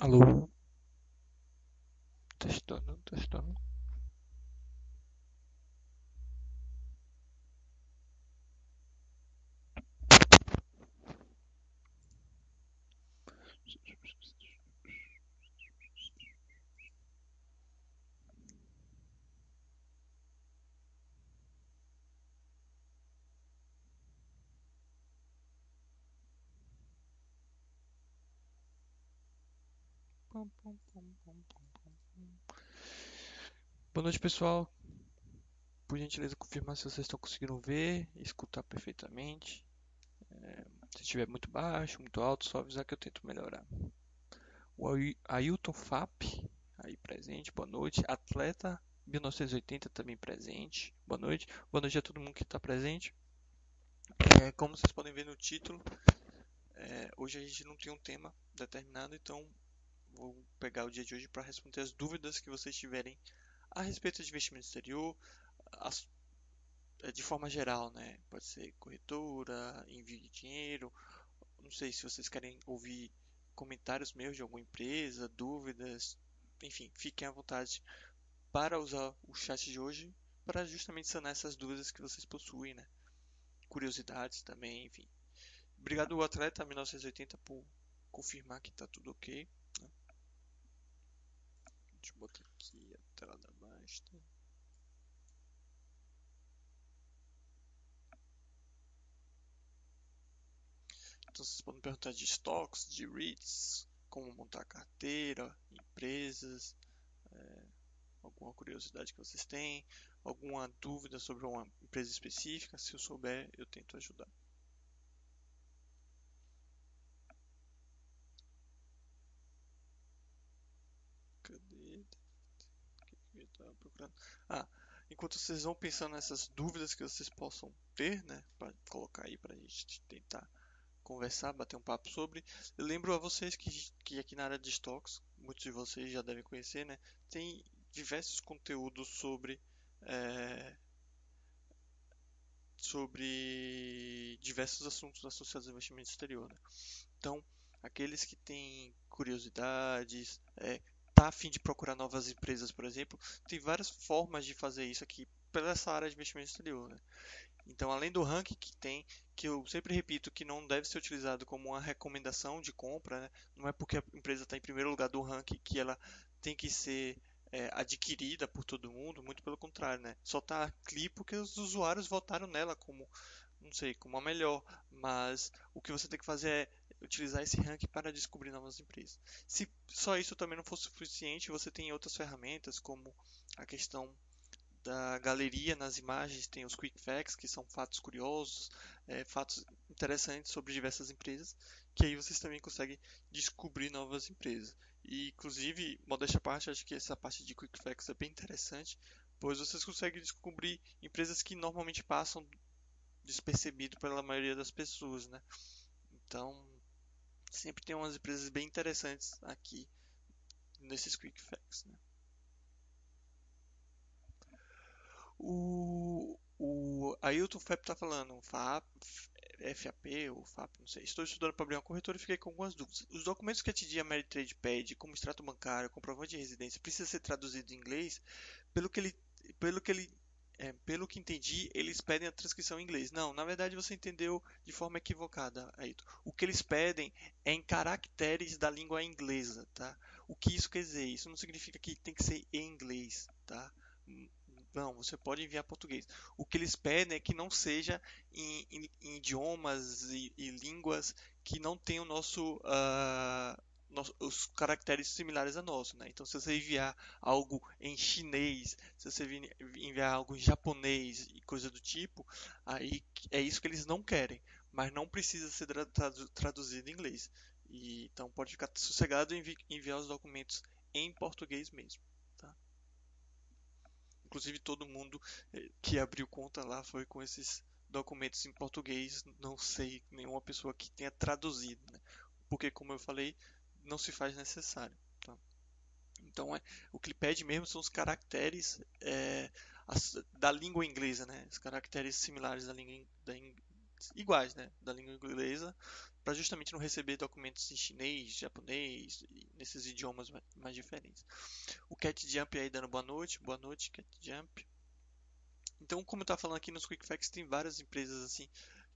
Alô? Testando, testando. Boa noite, pessoal. Por gentileza, confirmar se vocês estão conseguindo ver e escutar perfeitamente. É, se estiver muito baixo, muito alto, só avisar que eu tento melhorar. O Ailton Fap, aí presente, boa noite. Atleta 1980 também presente, boa noite. Boa noite a todo mundo que está presente. É, como vocês podem ver no título, é, hoje a gente não tem um tema determinado, então vou pegar o dia de hoje para responder as dúvidas que vocês tiverem a respeito de investimento exterior, as, é, de forma geral, né? Pode ser corretora, envio de dinheiro. Não sei se vocês querem ouvir comentários meus de alguma empresa, dúvidas, enfim, fiquem à vontade para usar o chat de hoje para justamente sanar essas dúvidas que vocês possuem, né? Curiosidades também, enfim. Obrigado, atleta 1980, por confirmar que está tudo ok. Né? Botar aqui a tela da basta. Então vocês podem perguntar de estoques, de REITs, como montar carteira, empresas, é, alguma curiosidade que vocês têm, alguma dúvida sobre uma empresa específica. Se eu souber, eu tento ajudar. Cadê? O que eu procurando? Ah, enquanto vocês vão pensando nessas dúvidas que vocês possam ter, né, para colocar aí para a gente tentar conversar, bater um papo sobre. Eu lembro a vocês que, que aqui na área de estoques, muitos de vocês já devem conhecer, né? Tem diversos conteúdos sobre é, sobre diversos assuntos associados ao investimento exterior. Né? Então, aqueles que têm curiosidades, é, tá a fim de procurar novas empresas, por exemplo, tem várias formas de fazer isso aqui pela essa área de investimento exterior. Né? Então, além do ranking que tem, que eu sempre repito que não deve ser utilizado como uma recomendação de compra, né? não é porque a empresa está em primeiro lugar do ranking que ela tem que ser é, adquirida por todo mundo, muito pelo contrário, né? Só está aqui porque os usuários votaram nela como, não sei, como a melhor, mas o que você tem que fazer é utilizar esse ranking para descobrir novas empresas. Se só isso também não for suficiente, você tem outras ferramentas como a questão da galeria nas imagens tem os quick facts, que são fatos curiosos, é, fatos interessantes sobre diversas empresas, que aí vocês também conseguem descobrir novas empresas. E, inclusive, modéstia à parte, acho que essa parte de quick facts é bem interessante, pois vocês conseguem descobrir empresas que normalmente passam despercebido pela maioria das pessoas, né? Então, sempre tem umas empresas bem interessantes aqui nesses quick facts, né? O, o Ailton Fep está falando, FAP, FAP ou FAP, não sei. Estou estudando para abrir uma corretora e fiquei com algumas dúvidas. Os documentos que a TD Ameritrade pede, como extrato bancário, comprovante de residência, precisa ser traduzido em inglês? Pelo que ele, pelo que ele é, pelo que entendi, eles pedem a transcrição em inglês. Não, na verdade você entendeu de forma equivocada, Ailton. O que eles pedem é em caracteres da língua inglesa, tá? O que isso quer dizer? Isso não significa que tem que ser em inglês, tá? Não, você pode enviar português. O que eles pedem é que não seja em, em, em idiomas e, e, línguas que não tenham nosso, uh, os caracteres similares a nosso. Né? Então, se você enviar algo em chinês, se você enviar algo em japonês e coisa do tipo, aí é isso que eles não querem. Mas não precisa ser traduzido em inglês. E, então, pode ficar sossegado em enviar os documentos em português mesmo. Inclusive todo mundo eh, que abriu conta lá foi com esses documentos em português. Não sei nenhuma pessoa que tenha traduzido, né? porque como eu falei, não se faz necessário. Tá? Então é o que ele pede mesmo são os caracteres é, as, da língua inglesa, né? Os caracteres similares da língua, da, iguais, né, da língua inglesa, para justamente não receber documentos em chinês, japonês, nesses idiomas mais diferentes. O Cat Jump aí dando boa noite, boa noite Cat Jump. Então, como eu estava falando aqui nos Quick Facts, tem várias empresas assim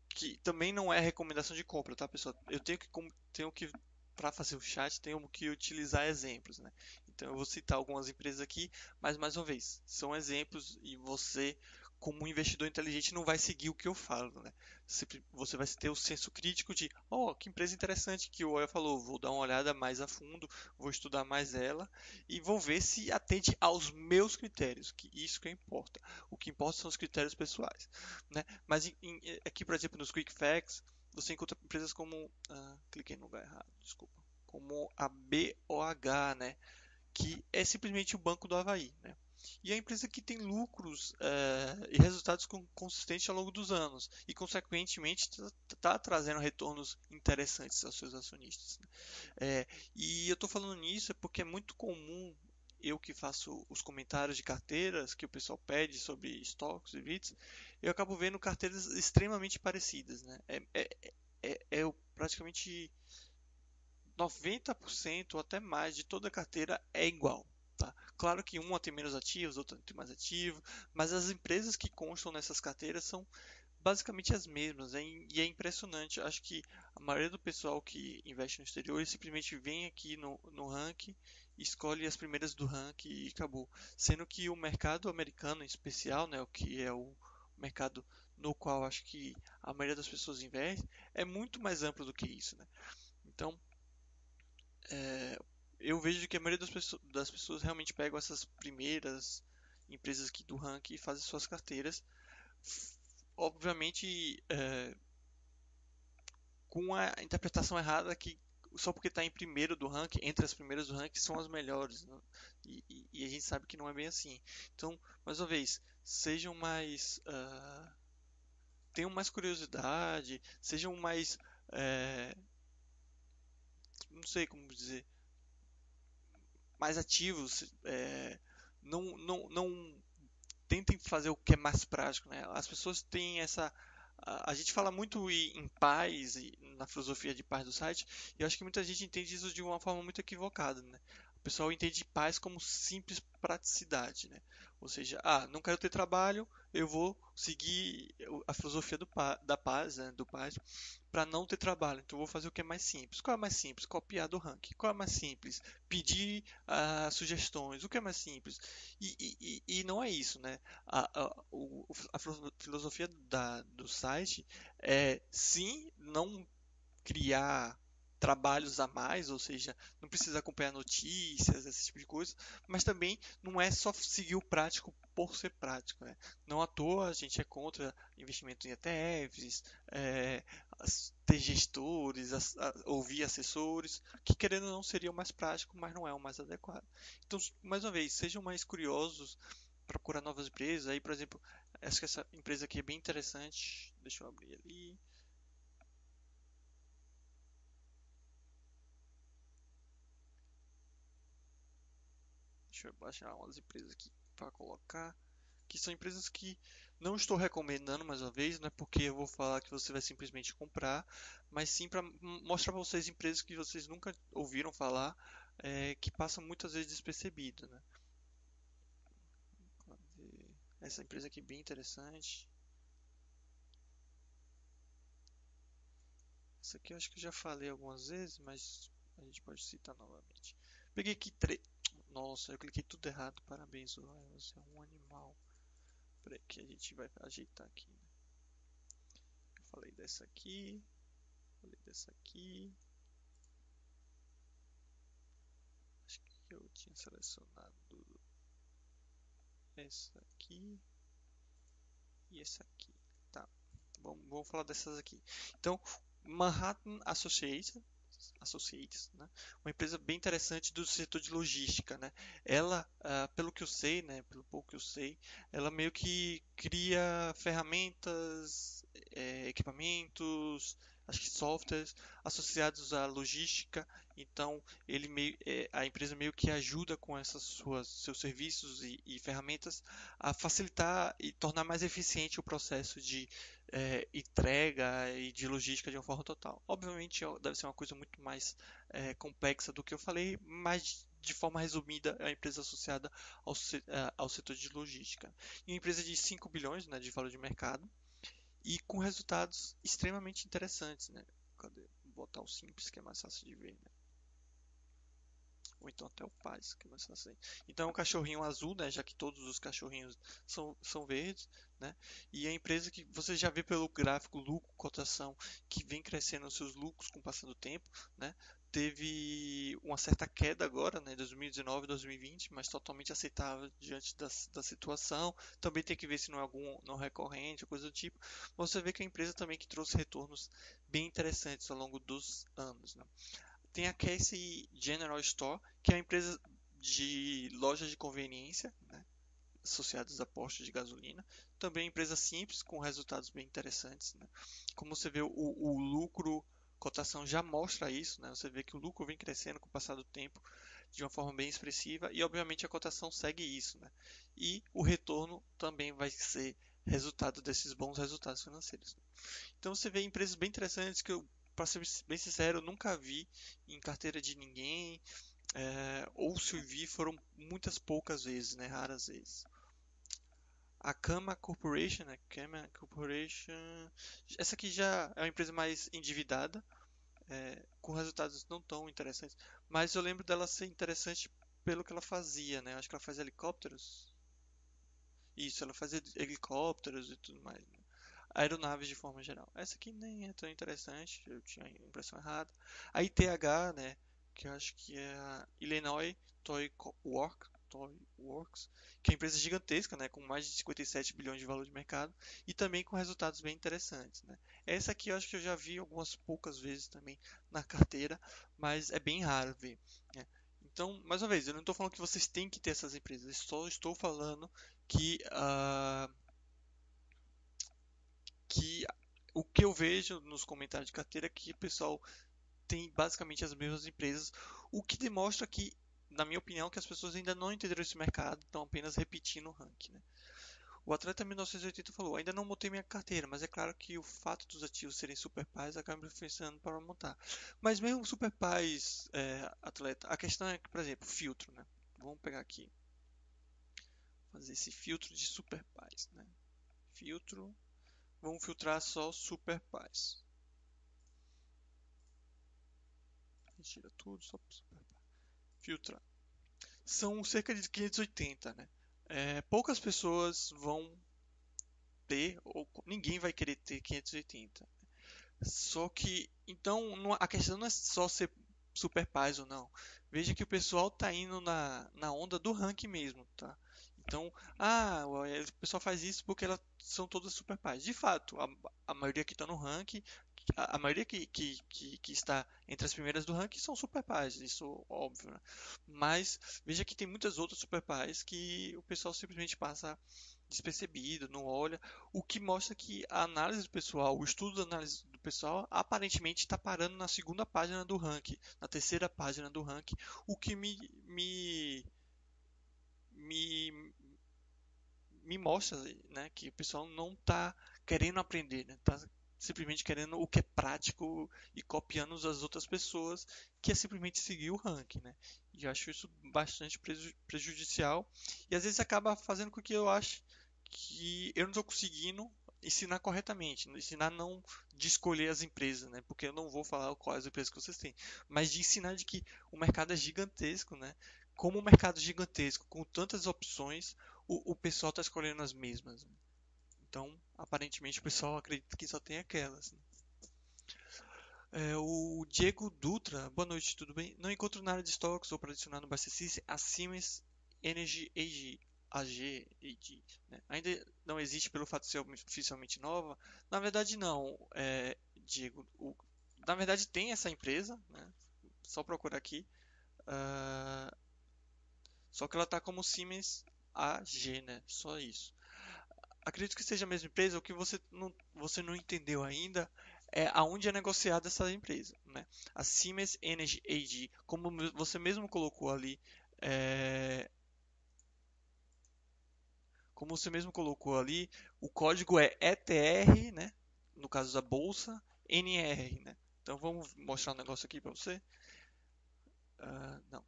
que também não é recomendação de compra, tá, pessoal? Eu tenho que tenho que para fazer o chat tenho que utilizar exemplos, né? Então eu vou citar algumas empresas aqui, mas mais uma vez, são exemplos e você como um investidor inteligente não vai seguir o que eu falo, né? Você vai ter o senso crítico de, oh, que empresa interessante que o Oya falou, vou dar uma olhada mais a fundo, vou estudar mais ela e vou ver se atende aos meus critérios, que isso que importa. O que importa são os critérios pessoais, né? Mas em, em, aqui, por exemplo, nos Quick Facts, você encontra empresas como, ah, cliquei no lugar errado, desculpa, como a BOH, né? Que é simplesmente o banco do Havaí, né? e é a empresa que tem lucros é, e resultados consistentes ao longo dos anos e, consequentemente, está tá trazendo retornos interessantes aos seus acionistas. Né? É, e eu estou falando nisso porque é muito comum eu que faço os comentários de carteiras que o pessoal pede sobre estoques e REITs, eu acabo vendo carteiras extremamente parecidas. Né? É, é, é, é praticamente 90% ou até mais de toda a carteira é igual. Tá? Claro que uma tem menos ativos, outra tem mais ativo, mas as empresas que constam nessas carteiras são basicamente as mesmas. Hein? E é impressionante. Acho que a maioria do pessoal que investe no exterior simplesmente vem aqui no, no ranking, escolhe as primeiras do ranking e acabou. Sendo que o mercado americano, em especial, né, o que é o mercado no qual acho que a maioria das pessoas investe, é muito mais amplo do que isso. Né? Então, é, eu vejo que a maioria das pessoas, das pessoas realmente pegam essas primeiras empresas aqui do ranking e fazem suas carteiras. Obviamente, é, com a interpretação errada que só porque está em primeiro do ranking, entre as primeiras do ranking, são as melhores. Né? E, e, e, a gente sabe que não é bem assim. Então, mais uma vez, sejam mais. Uh, tenham mais curiosidade, sejam mais. É, não sei como dizer mais ativos, é, não, não, não tentem fazer o que é mais prático. Né? As pessoas têm essa. A, gente fala muito em paz, na filosofia de paz do site, e eu acho que muita gente entende isso de uma forma muito equivocada. Né? O pessoal entende paz como simples praticidade. Né? Ou seja, ah, não quero ter trabalho, eu vou seguir a filosofia do, da paz, né, do paz, para não ter trabalho. Então vou fazer o que é mais simples. Qual é mais simples? Copiar do ranking. Qual é mais simples? Pedir uh, sugestões. O que é mais simples? E, e, e não é isso, né? A, a, a filosofia da, do site é sim não criar trabalhos a mais, ou seja, não precisa acompanhar notícias, esse tipo de coisa, mas também não é só seguir o prático por ser prático. Né? Não à toa a gente é contra investimento em ETFs, é, ter gestores, as, a, ouvir assessores, que querendo ou não seria o mais prático, mas não é o mais adequado. Então, mais uma vez, sejam mais curiosos, procurar novas empresas. Aí, por exemplo, acho que essa empresa aqui é bem interessante. Deixa eu abrir ali. Deixa eu baixar umas empresas aqui para colocar. Que são empresas que não estou recomendando mais uma vez, não é porque eu vou falar que você vai simplesmente comprar, mas sim para mostrar para vocês empresas que vocês nunca ouviram falar, é, que passam muitas vezes despercebido. Né? Essa empresa aqui é bem interessante. Essa aqui eu acho que eu já falei algumas vezes, mas a gente pode citar novamente. Peguei aqui nossa, eu cliquei tudo errado. Parabéns, você é um animal. Peraí que a gente vai ajeitar aqui. Né? Eu falei dessa aqui. Falei dessa aqui. Acho que eu tinha selecionado essa aqui e essa aqui. Tá. Vamos, vamos falar dessas aqui. Então, Manhattan Associates Associates, né? uma empresa bem interessante do setor de logística. Né? Ela, uh, pelo que eu sei, né, pelo pouco que eu sei, ela meio que cria ferramentas, é, equipamentos, acho que softwares associados à logística. Então, ele meio, é, a empresa meio que ajuda com essas suas seus serviços e, e ferramentas a facilitar e tornar mais eficiente o processo de é, entrega e de logística de uma forma total. Obviamente, deve ser uma coisa muito mais é, complexa do que eu falei, mas de forma resumida, é uma empresa associada ao, é, ao setor de logística. E uma empresa de 5 bilhões né, de valor de mercado e com resultados extremamente interessantes. Né? Cadê? Vou botar o simples que é mais fácil de ver. Né? Ou então até o Paz, que é mais fácil. Então é um cachorrinho azul, né? já que todos os cachorrinhos são, são verdes. Né? E a empresa que você já vê pelo gráfico lucro, cotação, que vem crescendo os seus lucros com o passar do tempo, né? Teve uma certa queda agora, né, 2019 2020, mas totalmente aceitável diante da, da situação. Também tem que ver se não é algum não recorrente, coisa do tipo. Você vê que a empresa também que trouxe retornos bem interessantes ao longo dos anos. Né? Tem a Casey General Store, que é uma empresa de lojas de conveniência, né, associadas a postos de gasolina. Também empresa simples, com resultados bem interessantes. Né? Como você vê, o, o lucro cotação já mostra isso, né? Você vê que o lucro vem crescendo com o passar do tempo de uma forma bem expressiva e obviamente a cotação segue isso, né? E o retorno também vai ser resultado desses bons resultados financeiros. Então você vê empresas bem interessantes que eu, para ser bem sincero, nunca vi em carteira de ninguém, é, ou se vi foram muitas poucas vezes, né? Raras vezes. A Kama Corporation, né? Kama Corporation, essa aqui já é uma empresa mais endividada, é, com resultados não tão interessantes, mas eu lembro dela ser interessante pelo que ela fazia, né? Acho que ela fazia helicópteros. Isso, ela fazia helicópteros e tudo mais. Né? Aeronaves de forma geral. Essa aqui nem é tão interessante, eu tinha a impressão errada. A ITH, né? Que eu acho que é a Illinois Toy Work, Que é uma empresa gigantesca, né, com mais de 57 bilhões de valor de mercado e também com resultados bem interessantes. Né. Essa aqui eu acho que eu já vi algumas poucas vezes também na carteira, mas é bem raro ver. Né. Então, mais uma vez, eu não estou falando que vocês têm que ter essas empresas, só estou falando que, uh, que o que eu vejo nos comentários de carteira é que o pessoal tem basicamente as mesmas empresas, o que demonstra que na minha opinião, que as pessoas ainda não entenderam esse mercado, estão apenas repetindo o ranking. Né? O atleta 1980 falou: ainda não montei minha carteira, mas é claro que o fato dos ativos serem super pais acaba influenciando para montar. Mas mesmo super pais, é, atleta, a questão é que, por exemplo, filtro, né? Vamos pegar aqui, fazer esse filtro de super pais, né? Filtro, vamos filtrar só super pais. Tira tudo, só filtrar. São cerca de 580, né? É, poucas pessoas vão ter, ou ninguém vai querer ter 580. Só que, então, a questão não é só ser super paz ou não. Veja que o pessoal tá indo na, na onda do ranking mesmo, tá? Então, ah, o pessoal faz isso porque elas são todas super paz. De fato, a, a maioria que está no ranking a, maioria que, que, que, que, está entre as primeiras do ranking são super pais, isso óbvio. Né? Mas veja que tem muitas outras super pais que o pessoal simplesmente passa despercebido, não olha, o que mostra que a análise do pessoal, o estudo da análise do pessoal, aparentemente está parando na segunda página do ranking, na terceira página do ranking, o que me, me, me, me mostra né, que o pessoal não está querendo aprender, está né? Simplesmente querendo o que é prático e copiando as outras pessoas, que é simplesmente seguir o ranking, né? E eu acho isso bastante prejudicial e às vezes acaba fazendo com que eu ache que eu não estou conseguindo ensinar corretamente, ensinar não de escolher as empresas, né? Porque eu não vou falar quais empresas que vocês têm, mas de ensinar de que o mercado é gigantesco, né? Como o mercado é gigantesco, com tantas opções, o, o pessoal está escolhendo as mesmas. Então, aparentemente, o pessoal acredita que só tem aquelas. Né? É, o Diego Dutra, boa noite, tudo bem? Não encontro na área de estoques ou para adicionar no Bastecice a Siemens Energy AG. AG, AG né? Ainda não existe pelo fato de ser oficialmente nova? Na verdade, não, é, Diego. O, na verdade, tem essa empresa, né? só procurar aqui. Uh, só que ela está como Siemens AG, né? Só isso acredito que seja a mesma empresa. O que você não, você não entendeu ainda é aonde é negociada essa empresa. Né? A Siemens Energy AG, como você mesmo colocou ali, é... como você mesmo colocou ali, o código é ETR, né? no caso da bolsa, NR. Né? Então vamos mostrar um negócio aqui para você. Uh, não.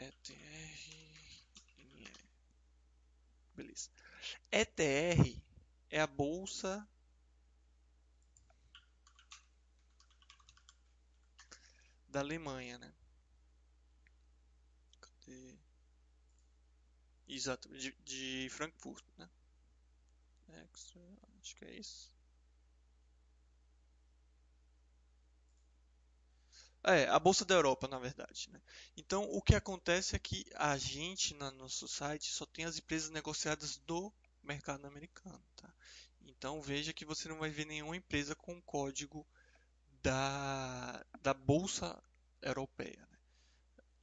ETR. Beleza. ETR é a bolsa da Alemanha, né? Cadê? Exato, de, de Frankfurt, né? Extra, acho que é isso. É, a Bolsa da Europa, na verdade. Né? Então, o que acontece é que a gente, no nosso site, só tem as empresas negociadas do mercado americano. Tá? Então, veja que você não vai ver nenhuma empresa com código da, da Bolsa Europeia. Né?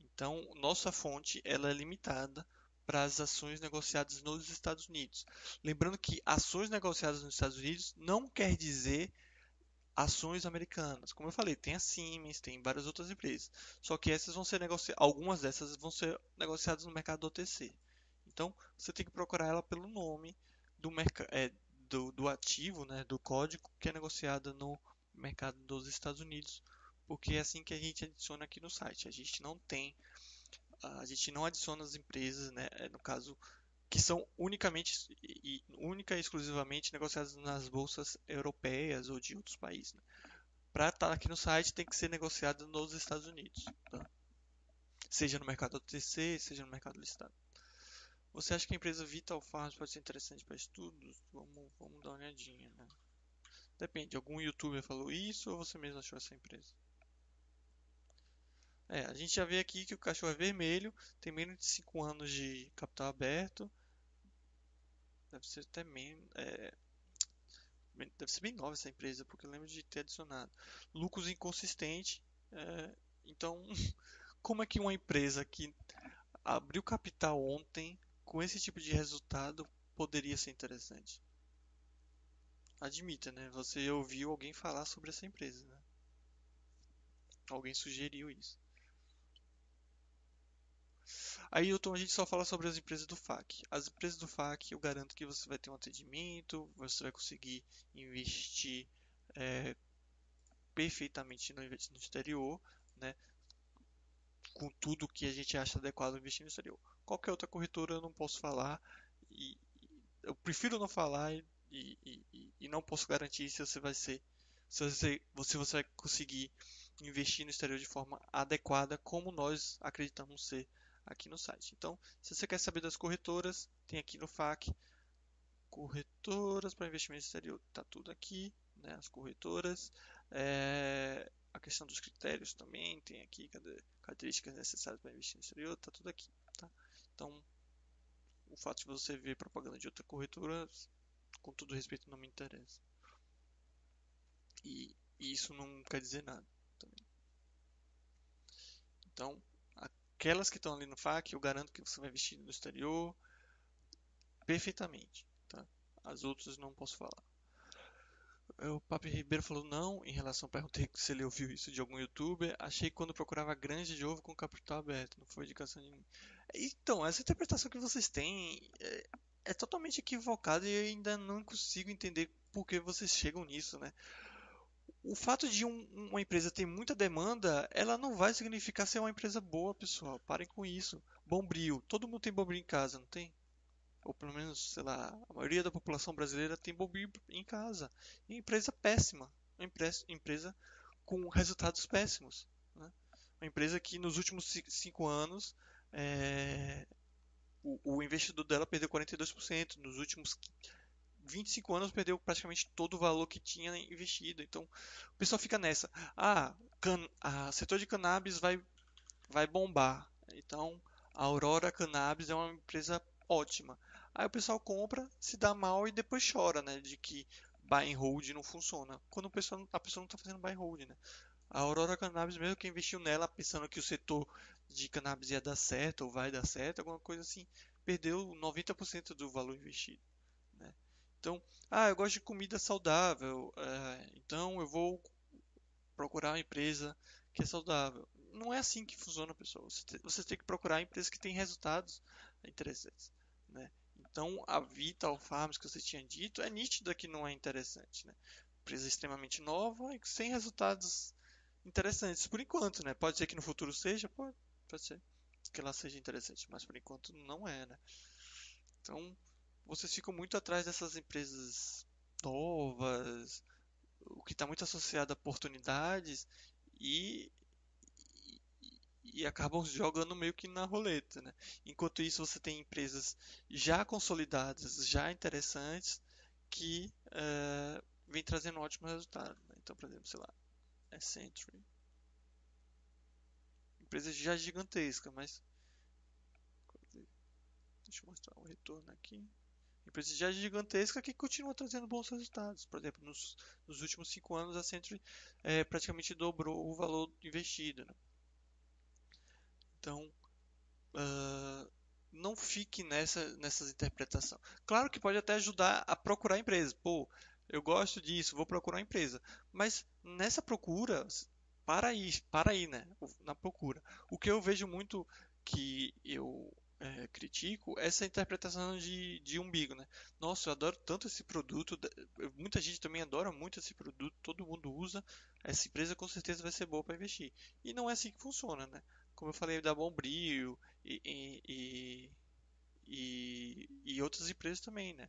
Então, nossa fonte ela é limitada para as ações negociadas nos Estados Unidos. Lembrando que ações negociadas nos Estados Unidos não quer dizer ações americanas. Como eu falei, tem a Siemens, tem várias outras empresas. Só que essas vão ser negociadas, algumas dessas vão ser negociadas no mercado OTC. Então, você tem que procurar ela pelo nome do, é, do, do ativo, né, do código que é negociada no mercado dos Estados Unidos, porque é assim que a gente adiciona aqui no site. A gente não tem, a gente não adiciona as empresas, né, é, no caso que são unicamente e única e exclusivamente negociadas nas bolsas europeias ou de outros países. Né? Para estar tá aqui no site tem que ser negociada nos Estados Unidos, tá? seja no mercado OTC, seja no mercado listado. Você acha que a empresa Vital Farms pode ser interessante para estudos? Vamos, vamos dar uma olhadinha. Né? Depende, algum youtuber falou isso ou você mesmo achou essa empresa? É, a gente já vê aqui que o cachorro é vermelho, tem menos de 5 anos de capital aberto, Deve ser até menos. É, deve ser bem nova essa empresa, porque eu lembro de ter adicionado. Lucros inconsistente. É, então, como é que uma empresa que abriu capital ontem, com esse tipo de resultado, poderia ser interessante? Admita, né? Você ouviu alguém falar sobre essa empresa, né? Alguém sugeriu isso. Aí, então, a gente só fala sobre as empresas do FAC. As empresas do FAC, eu garanto que você vai ter um atendimento, você vai conseguir investir é, perfeitamente no, no exterior, né? com tudo que a gente acha adequado investir no exterior. Qualquer outra corretora eu não posso falar e eu prefiro não falar e, e, e não posso garantir se você vai ser se você, se você vai conseguir investir no exterior de forma adequada como nós acreditamos ser aqui no site. Então, se você quer saber das corretoras, tem aqui no FAQ corretoras para investimento exterior, está tudo aqui, né, as corretoras. É, a questão dos critérios também tem aqui, cadê, características necessárias para investir no exterior, está tudo aqui. Tá? Então, o fato de você ver propaganda de outra corretora, com todo respeito, não me interessa. E, e isso não quer dizer nada também. Então, aquelas que estão ali no FAQ, eu garanto que você vai vestir no exterior perfeitamente. Tá? As outras não posso falar. O Papi Ribeiro falou não, em relação, perguntei se ele ouviu isso de algum youtuber. Achei que quando procurava grande de ovo com capital aberto, não foi indicação de mim. Então, essa interpretação que vocês têm é, é totalmente equivocada e eu ainda não consigo entender por que vocês chegam nisso, né? o fato de um, uma empresa ter muita demanda, ela não vai significar ser uma empresa boa, pessoal. Parem com isso. Bombril. Todo mundo tem bombril em casa, não tem? Ou pelo menos, sei lá, a maioria da população brasileira tem bombril em casa. E empresa péssima. Uma empresa com resultados péssimos. Né? Uma empresa que nos últimos cinco anos é, o, o investidor dela perdeu 42%. Nos últimos 25 anos perdeu praticamente todo o valor que tinha investido. Então, o pessoal fica nessa. Ah, can, a setor de cannabis vai, vai bombar. Então, a Aurora Cannabis é uma empresa ótima. Aí o pessoal compra, se dá mal e depois chora, né? De que buy and hold não funciona. Quando a pessoa, a pessoa não está fazendo buy and hold, né? A Aurora Cannabis, mesmo que investiu nela pensando que o setor de cannabis ia dar certo ou vai dar certo, alguma coisa assim, perdeu 90% do valor investido. Então, ah, eu gosto de comida saudável, é, então eu vou procurar uma empresa que é saudável. Não é assim que funciona, pessoal. Você tem que procurar empresas que têm resultados interessantes, né? Então, a Vital Farms que você tinha dito é nítida que não é interessante, né? Empresa extremamente nova e sem resultados interessantes por enquanto, né? Pode ser que no futuro seja, pode, pode ser que ela seja interessante, mas por enquanto não é, né? Então, vocês ficam muito atrás dessas empresas novas, o que está muito associado a oportunidades e, e, acabam jogando meio que na roleta, né? Enquanto isso, você tem empresas já consolidadas, já interessantes, que uh, vem trazendo ótimos resultados. Né? Então, por exemplo, sei lá, Accenture. Empresa já gigantesca, mas. Deixa eu mostrar o retorno aqui. Empresa já gigantesca que continua trazendo bons resultados. Por exemplo, nos, nos últimos cinco anos a Century é, praticamente dobrou o valor investido. Né? Então, uh, não fique nessa nessas interpretação. Claro que pode até ajudar a procurar empresas. Pô, eu gosto disso, vou procurar uma empresa. Mas nessa procura, para aí, para aí, né? Na procura. O que eu vejo muito que eu é, critico é essa interpretação de, de umbigo, né? Nossa, eu adoro tanto esse produto, muita gente também adora muito esse produto, todo mundo usa, essa empresa com certeza vai ser boa para investir. E não é assim que funciona, né? Como eu falei da Bombril e, e, e, e, outras empresas também, né?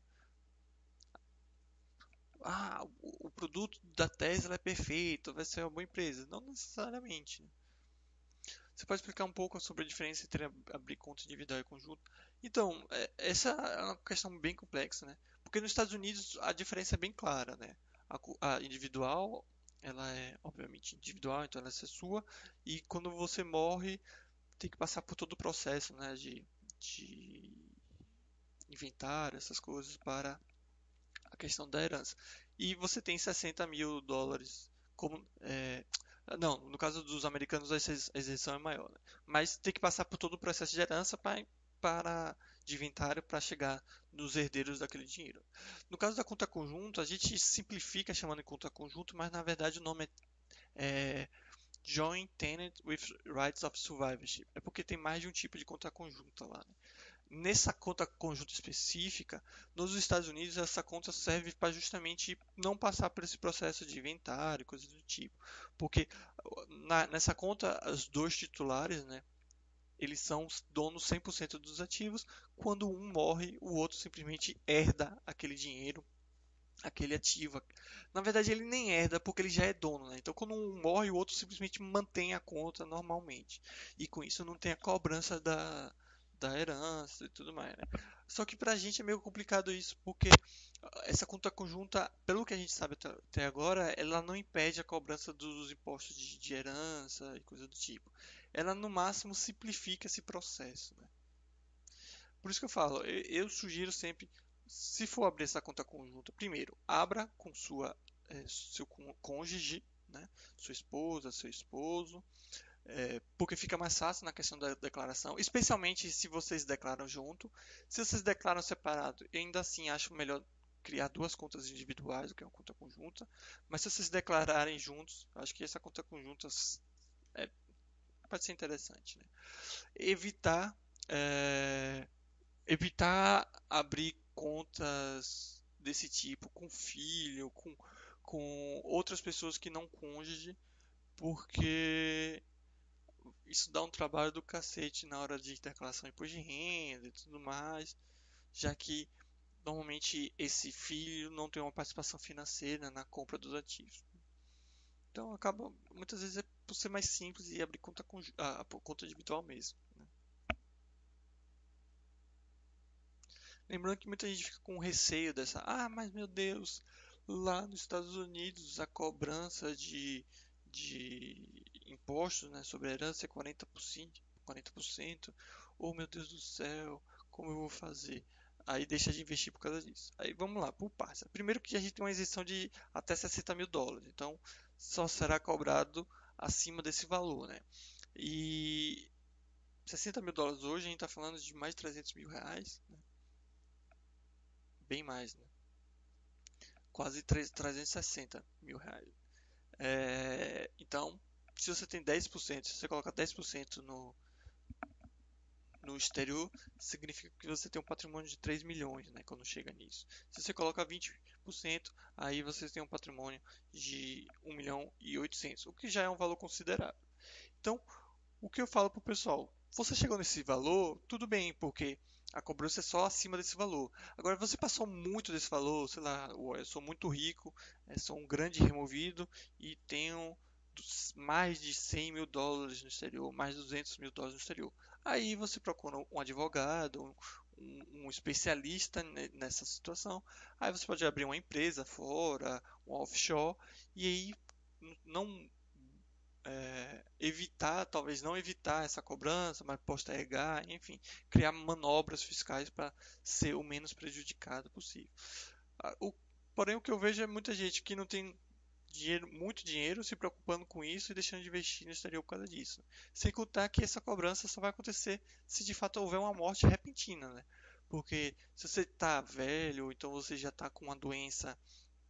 ah, o, o produto da Tesla é perfeito, vai ser uma boa empresa. Não necessariamente. Né? Você pode explicar um pouco sobre a diferença entre abrir conta individual e conjunto? Então, é, essa é uma questão bem complexa, né? Porque nos Estados Unidos a diferença é bem clara, né? A individual, ela é obviamente individual, então ela é sua, e quando você morre, tem que passar por todo o processo, né? De, de inventário, essas coisas para a questão da herança. E você tem 60 mil dólares como. É, não, no caso dos americanos a isenção é maior, né? mas tem que passar por todo o processo de herança para, para de inventário para chegar nos herdeiros daquele dinheiro. No caso da conta conjunta, a gente simplifica chamando de conta conjunta, mas na verdade o nome é, é Joint Tenant with Rights of Survivorship. É porque tem mais de um tipo de conta conjunta lá. Né? nessa conta conjunta específica, nos Estados Unidos essa conta serve para justamente não passar por esse processo de inventário, coisas do tipo. Porque na, nessa conta, os dois titulares, né, eles são donos 100% dos ativos. Quando um morre, o outro simplesmente herda aquele dinheiro, aquele ativo. Na verdade, ele nem herda porque ele já é dono. Né? Então, quando um morre, o outro simplesmente mantém a conta normalmente. E com isso não tem a cobrança da, da herança e tudo mais. Né? Só que pra gente é meio complicado isso, porque essa conta conjunta, pelo que a gente sabe até agora, ela não impede a cobrança dos impostos de, de herança e coisa do tipo. Ela no máximo simplifica esse processo. Né? Por isso que eu falo, eu, eu, sugiro sempre, se for abrir essa conta conjunta, primeiro, abra com sua é, seu cônjuge, né? sua esposa, seu esposo, é, porque fica mais fácil na questão da declaração, especialmente se vocês declaram junto. Se vocês declaram separado, ainda assim acho melhor criar duas contas individuais do que uma conta conjunta. Mas se vocês declararem juntos, acho que essa conta conjunta é, pode ser interessante. Né? Evitar é, evitar abrir contas desse tipo com filho, com, com outras pessoas que não cônjuge, porque isso dá um trabalho do cacete na hora de declaração de imposto de renda e tudo mais, já que normalmente esse filho não tem uma participação financeira na compra dos ativos. Então acaba muitas vezes é por ser mais simples e abrir conta com a, conta individual mesmo. Né? Lembrando que muita gente fica com receio dessa, ah, mas meu Deus, lá nos Estados Unidos a cobrança de, de impostos né, sobre a herança é 40%, 40%. Oh meu Deus do céu, como eu vou fazer? Aí deixa de investir por causa disso. Aí vamos lá, por partes. Primeiro que a gente tem uma isenção de até 60 mil dólares, então só será cobrado acima desse valor, né? E 60 mil dólares hoje a gente está falando de mais de 300 mil reais, né? bem mais, né? quase 360 mil reais. É, então, se você tem 10%, se você coloca 10% no, no exterior, significa que você tem um patrimônio de 3 milhões, né, quando chega nisso. Se você coloca 20%, aí você tem um patrimônio de 1 milhão e 800, o que já é um valor considerável. Então, o que eu falo para o pessoal? Você chegou nesse valor, tudo bem, porque a cobrança é só acima desse valor. Agora, você passou muito desse valor, sei lá, eu sou muito rico, eh, sou um grande removido e tenho mais de 100 mil dólares no exterior, mais de 200 mil dólares no exterior. Aí você procura um advogado, um, um especialista nessa situação. Aí você pode abrir uma empresa fora, um offshore, e aí não é, evitar, talvez não evitar essa cobrança, mas postergar, enfim, criar manobras fiscais para ser o menos prejudicado possível. O, porém, o que eu vejo é muita gente que não tem dinheiro, muito dinheiro se preocupando com isso e deixando de investir no exterior por causa disso. Sem contar que essa cobrança só vai acontecer se de fato houver uma morte repentina, né? Porque se você está velho, então você já está com uma doença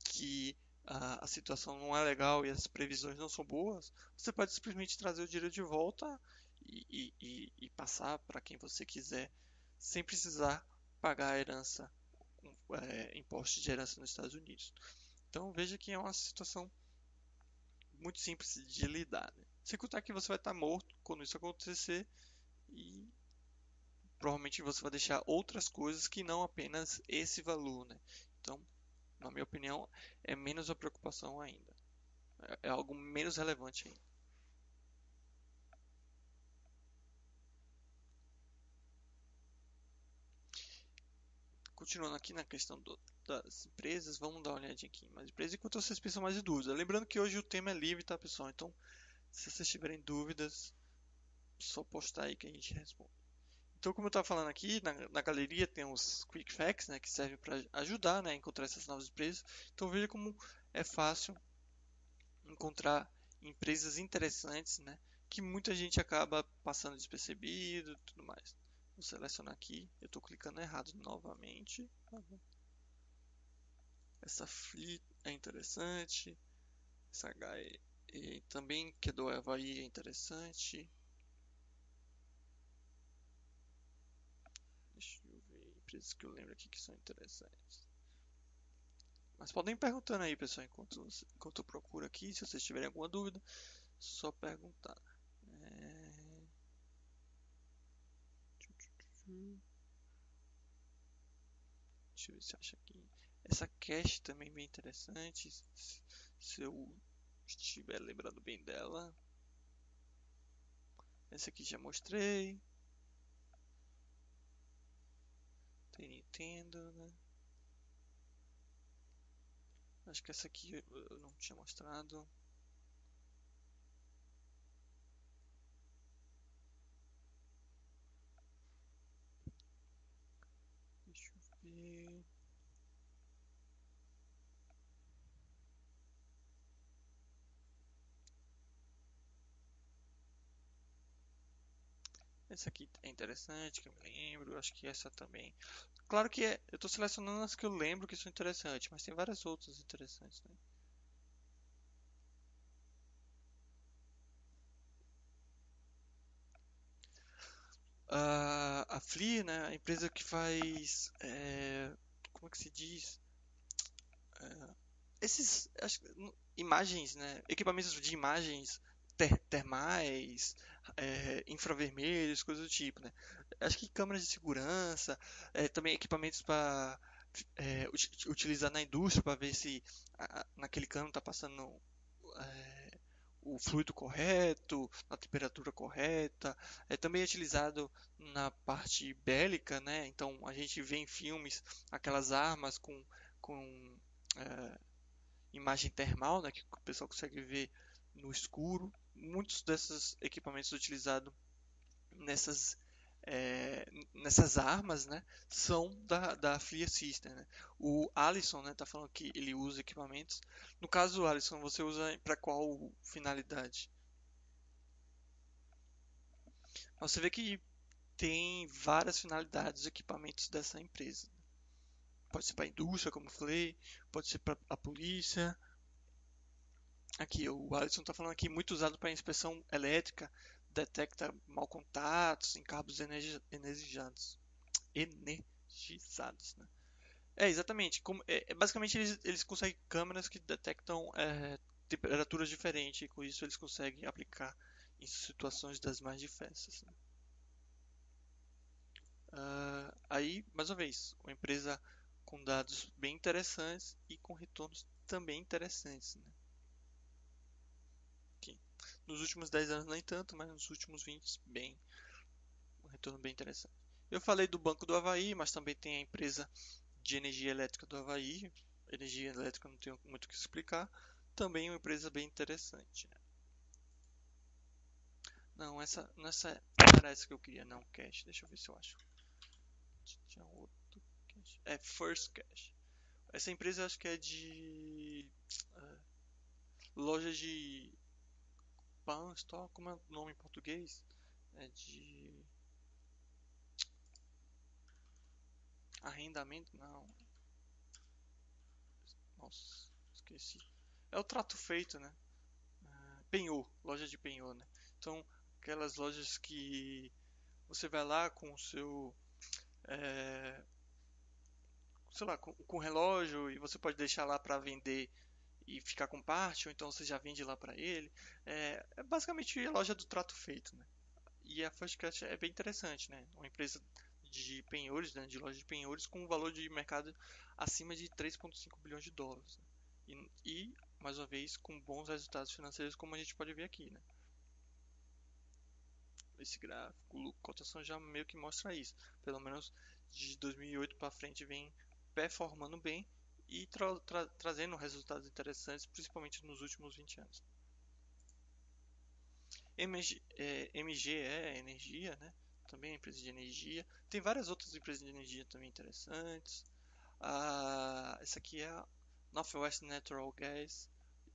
que a, a, situação não é legal e as previsões não são boas, você pode simplesmente trazer o dinheiro de volta e, e, e passar para quem você quiser, sem precisar pagar a herança, é, imposto de herança nos Estados Unidos. Então veja que é uma situação muito simples de lidar. Né? Sem contar que você vai estar morto quando isso acontecer e provavelmente você vai deixar outras coisas que não apenas esse valor. Né? Então na minha opinião, é menos a preocupação ainda. É, é algo menos relevante ainda. Continuando aqui na questão do, das empresas, vamos dar uma olhadinha aqui. Mas empresas enquanto vocês pensam mais em dúvidas. Lembrando que hoje o tema é livre, tá pessoal? Então, se vocês tiverem dúvidas, só postar aí que a gente responde. Então, como eu estava falando aqui, na, na, galeria tem os Quick Facts, né, que servem para ajudar né, a encontrar essas novas empresas. Então, veja como é fácil encontrar empresas interessantes, né, que muita gente acaba passando despercebido e tudo mais. Vou selecionar aqui, eu estou clicando errado novamente. Essa FLI é interessante. Essa HE também, que é do Havaí, é interessante. empresas que eu lembro aqui que são interessantes. Mas podem ir perguntando aí, pessoal, enquanto, enquanto eu procuro aqui. Se vocês tiverem alguma dúvida, só perguntar. É... Deixa eu ver se acha aqui. Essa cache também é bem interessante. Se eu estiver lembrando bem dela. Essa aqui já mostrei. Tem Nintendo, né? Acho que essa aqui eu não tinha mostrado. Deixa eu ver. Essa aqui é interessante, que eu me lembro. Acho que essa também. Claro que é, eu estou selecionando as que eu lembro que são interessantes, mas tem várias outras interessantes. Né? Uh, a FLI, né, a empresa que faz. É, como é que se diz? É, esses. Acho, imagens, né, equipamentos de imagens ter, termais, é, infravermelhos, coisas do tipo, né? Acho que câmeras de segurança, é, também equipamentos para é, utilizar na indústria para ver se a, naquele cano está passando é, o fluido correto, na temperatura correta. É também utilizado na parte bélica, né? Então a gente vê em filmes aquelas armas com, com é, imagem termal, né? Que o pessoal consegue ver no escuro muitos desses equipamentos utilizados nessas é, nessas armas, né, são da, da FLIR System. Né? O Alisson, né, tá falando que ele usa equipamentos. No caso, Alisson, você usa para qual finalidade? Você vê que tem várias finalidades os equipamentos dessa empresa. pode ser para a indústria, como falei, pode ser para a polícia. Aqui, o Alisson está falando aqui, muito usado para inspeção elétrica, detecta mal contatos em cabos energizados. Energizados, né? É, exatamente. Como, é, é, basicamente, eles, eles conseguem câmeras que detectam é, temperaturas diferentes, e com isso eles conseguem aplicar em situações das mais diversas. Né? Uh, aí, mais uma vez, uma empresa com dados bem interessantes e com retornos também interessantes. Né? Nos últimos 10 anos nem tanto, mas nos últimos 20 bem. Um retorno bem interessante. Eu falei do Banco do Havaí, mas também tem a empresa de energia elétrica do Havaí. Energia elétrica não tenho muito o que explicar. Também uma empresa bem interessante. Né? Não, essa, nessa parece que eu queria, não, cash. Deixa eu ver se eu acho. Tinha outro cash. É First Cash. Essa empresa acho que é de uh, loja de pan, store, como é o nome em português? É de arrendamento, não. Nossa, esqueci. É o trato feito, né? Uh, penhor, loja de penhor, né? Então, aquelas lojas que você vai lá com o seu é, sei lá, com, com relógio e você pode deixar lá para vender e ficar com parte, ou então você já vende lá para ele. É, é, basicamente a loja do trato feito, né? E a First é bem interessante, né? Uma empresa de penhores, né? de loja de penhores com um valor de mercado acima de 3,5 bilhões de dólares. Né? E, e, mais uma vez, com bons resultados financeiros, como a gente pode ver aqui, né? esse gráfico, cotação já meio que mostra isso. Pelo menos de 2008 para frente vem performando bem e tra tra trazendo resultados interessantes, principalmente nos últimos 20 anos. MG, é, MGE é energia, né? Também é empresa de energia. Tem várias outras empresas de energia também interessantes. Ah, essa aqui é a Northwest Natural Gas.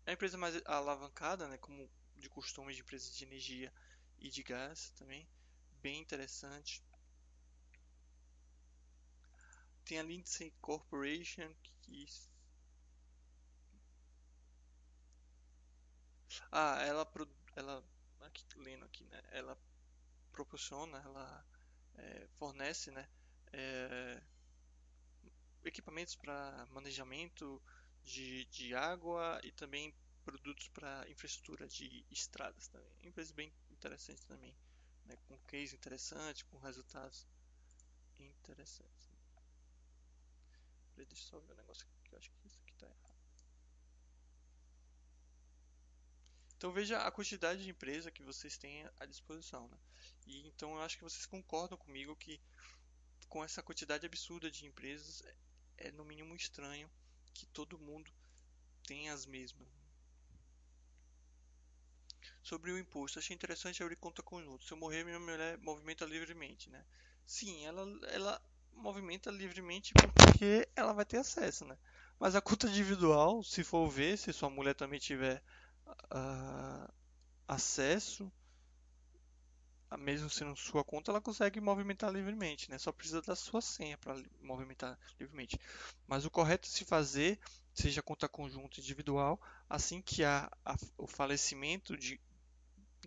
É a empresa mais alavancada, né? Como de costume de empresas de energia e de gás também, bem interessante. Tem a Lindsay Corporation que ah, ela ela aqui lendo aqui, né? Ela proporciona, ela é, fornece, né? É, equipamentos para manejamento de, de água e também produtos para infraestrutura de estradas também. Empresa bem interessante também, né? com case interessante, com resultados interessantes. Deixa eu só ver um negócio aqui, eu acho que isso aqui está errado. Então veja a quantidade de empresa que vocês têm à disposição. Né? E então eu acho que vocês concordam comigo que com essa quantidade absurda de empresas é, é no mínimo estranho que todo mundo tenha as mesmas. Sobre o imposto, achei interessante abrir conta conjunta. Se eu morrer, minha mulher movimenta livremente, né? Sim, ela, ela movimenta livremente porque ela vai ter acesso, né? Mas a conta individual, se for ver, se sua mulher também tiver uh, acesso, mesmo sendo sua conta, ela consegue movimentar livremente, né? Só precisa da sua senha para movimentar livremente. Mas o correto se fazer, seja conta conjunta individual, assim que há o falecimento de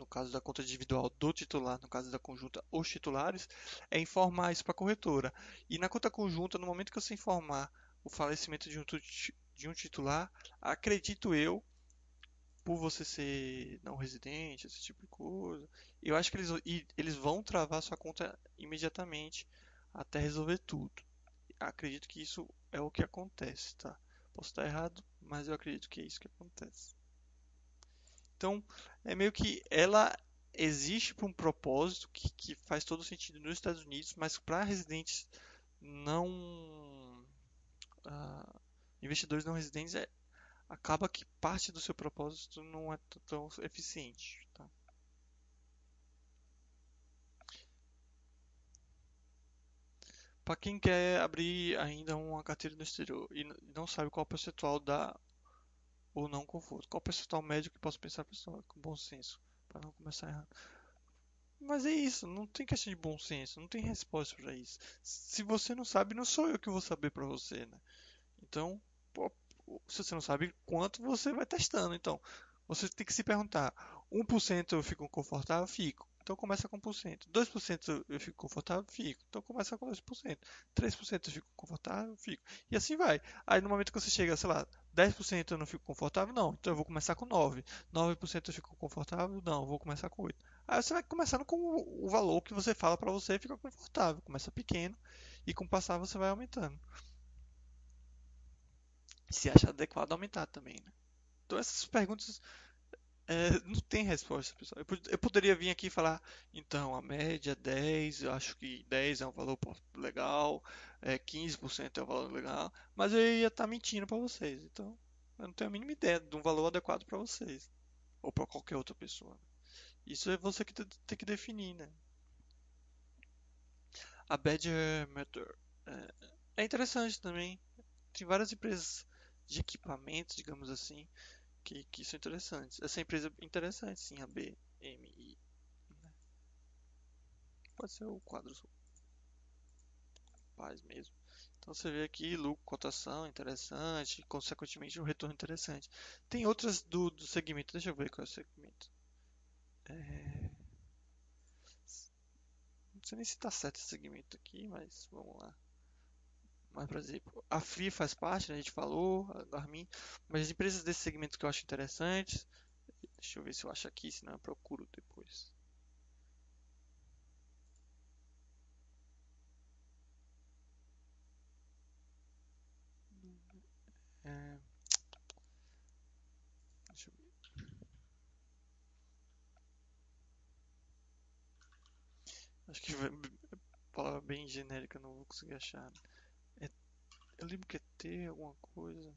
no caso da conta individual do titular, no caso da conjunta, os titulares, é informar isso para a corretora. E na conta conjunta, no momento que você informar o falecimento de um, de um titular, acredito eu, por você ser não residente, esse tipo de coisa, eu acho que eles, eles vão travar sua conta imediatamente até resolver tudo. Acredito que isso é o que acontece, tá? Posso estar errado, mas eu acredito que é isso que acontece. Então, é meio que ela existe por um propósito que, que faz todo sentido nos Estados Unidos, mas para residentes não. Uh, investidores não residentes, é, acaba que parte do seu propósito não é tão eficiente. Tá? Para quem quer abrir ainda uma carteira no exterior e não sabe qual é o percentual da ou não conforto. Qual percentual médio que posso pensar pessoal com bom senso, para não começar errado? Mas é isso, não tem questão de bom senso, não tem resposta para isso. Se você não sabe, não sou eu que vou saber para você, né? Então, se você não sabe quanto, você vai testando. Então, você tem que se perguntar: 1% eu fico confortável? Fico. Então começa com 1%. 2% eu fico confortável? Fico. Então começa com 2%. 3% eu fico confortável? Fico. E assim vai. Aí no momento que você chega, sei lá, 10% eu não fico confortável? Não. Então eu vou começar com 9. 9% eu fico confortável? Não. Eu vou começar com 8. Aí você vai começando com o valor que você fala para você fica confortável. Começa pequeno e com o passar você vai aumentando. Se acha adequado aumentar também, né? Então essas perguntas é, não tem resposta, pessoal. Eu, eu, poderia vir aqui e falar, então, a média é 10, eu acho que 10 é um valor legal, é, 15% é um valor legal, mas eu ia estar tá mentindo para vocês. Então, eu não tenho a mínima ideia de um valor adequado para vocês, ou para qualquer outra pessoa. Isso é você que tem que definir, né? A Badger Method é, é interessante também. Tem várias empresas de equipamentos, digamos assim, que, que são interessantes. Essa empresa é interessante, sim, a BMI. Né? Pode ser o quadro paz mesmo. Então você vê aqui lucro, cotação interessante, consequentemente um retorno interessante. Tem outras do, do segmento, deixa eu ver qual é o segmento. É... Não sei nem se está certo esse segmento aqui, mas vamos lá. Mas, por exemplo, a Free faz parte, né? a gente falou, a Garmin, mas as empresas desse segmento que eu acho interessantes, deixa eu ver se eu acho aqui, senão eu procuro depois. É... Acho que vai... palavra bem genérica, não vou conseguir achar. Eu lembro que é T alguma coisa.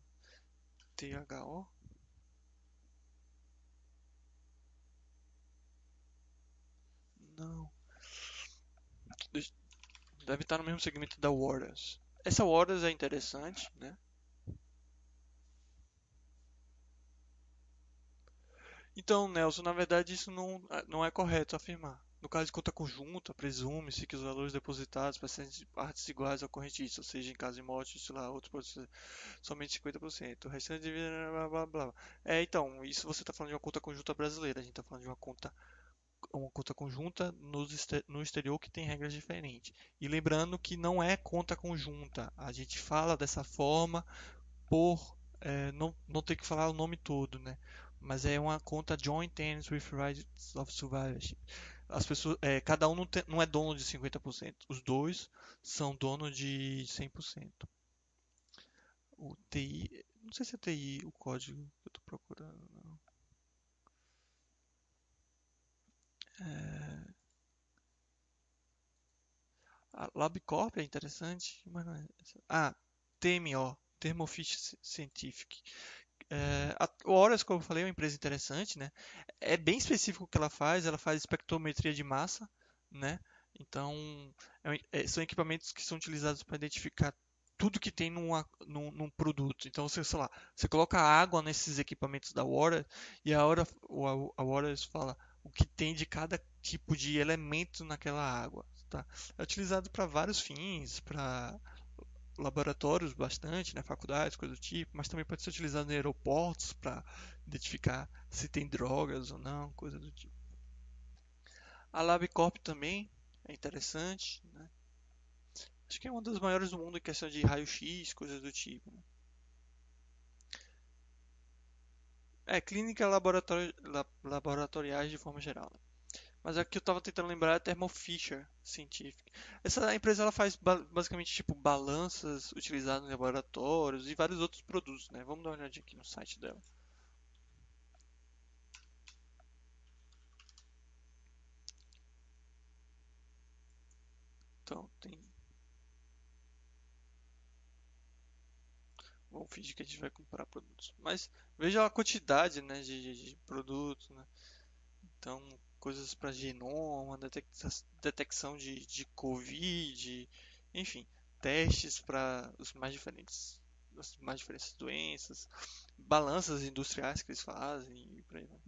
THO? Não. Deve estar no mesmo segmento da Waters. Essa Waters é interessante, né? Então, Nelson, na verdade isso não, não é correto afirmar. No caso de conta conjunta, presume-se que os valores depositados para serem partes iguais ao correntista, ou seja, em caso de morte, sei lá, outro somente 50%. O restante de blá, blá, blá. É, então, isso você está falando de uma conta conjunta brasileira, a gente está falando de uma conta uma conta conjunta no exterior que tem regras diferentes. E lembrando que não é conta conjunta, a gente fala dessa forma por é, não, não ter que falar o nome todo, né? Mas é uma conta joint tenants with rights of survivorship as pessoas, é, cada um não, tem, não, é dono de 50%, os dois são donos de 100%. O TI, não sei se é TI o código que eu estou procurando. Não. É... A LabCorp é interessante, mas não é. Ah, TMO, Thermo Fisher Scientific, é, a, Horus, como eu falei, é uma empresa interessante, né? É bem específico o que ela faz, ela faz espectrometria de massa, né? Então, é, é, são equipamentos que são utilizados para identificar tudo que tem numa, num, num, produto. Então, você, sei lá, você coloca água nesses equipamentos da Hora e a hora a Hora fala o que tem de cada tipo de elemento naquela água. Tá? É utilizado para vários fins, para laboratórios bastante, né, faculdades, coisa do tipo, mas também pode ser utilizado em aeroportos para identificar se tem drogas ou não, coisa do tipo. A LabCorp também é interessante, né? Acho que é uma das maiores do mundo em questão de raio-x, coisas do tipo. Né? É, clínica laboratori laboratoriais de forma geral. Né? Mas aqui eu estava tentando lembrar é a Thermo Fisher Scientific. Essa empresa ela faz basicamente tipo balanças utilizadas em laboratórios e vários outros produtos, né? Vamos dar uma olhadinha aqui no site dela. Então, tem Vamos fingir que a gente vai comprar produtos. Mas veja a quantidade né, de, de, de produtos. Né? Então, coisas para genoma, detecção de, de Covid, enfim, testes para os mais diferentes, as mais diferentes doenças, balanças industriais que eles fazem e por aí vai.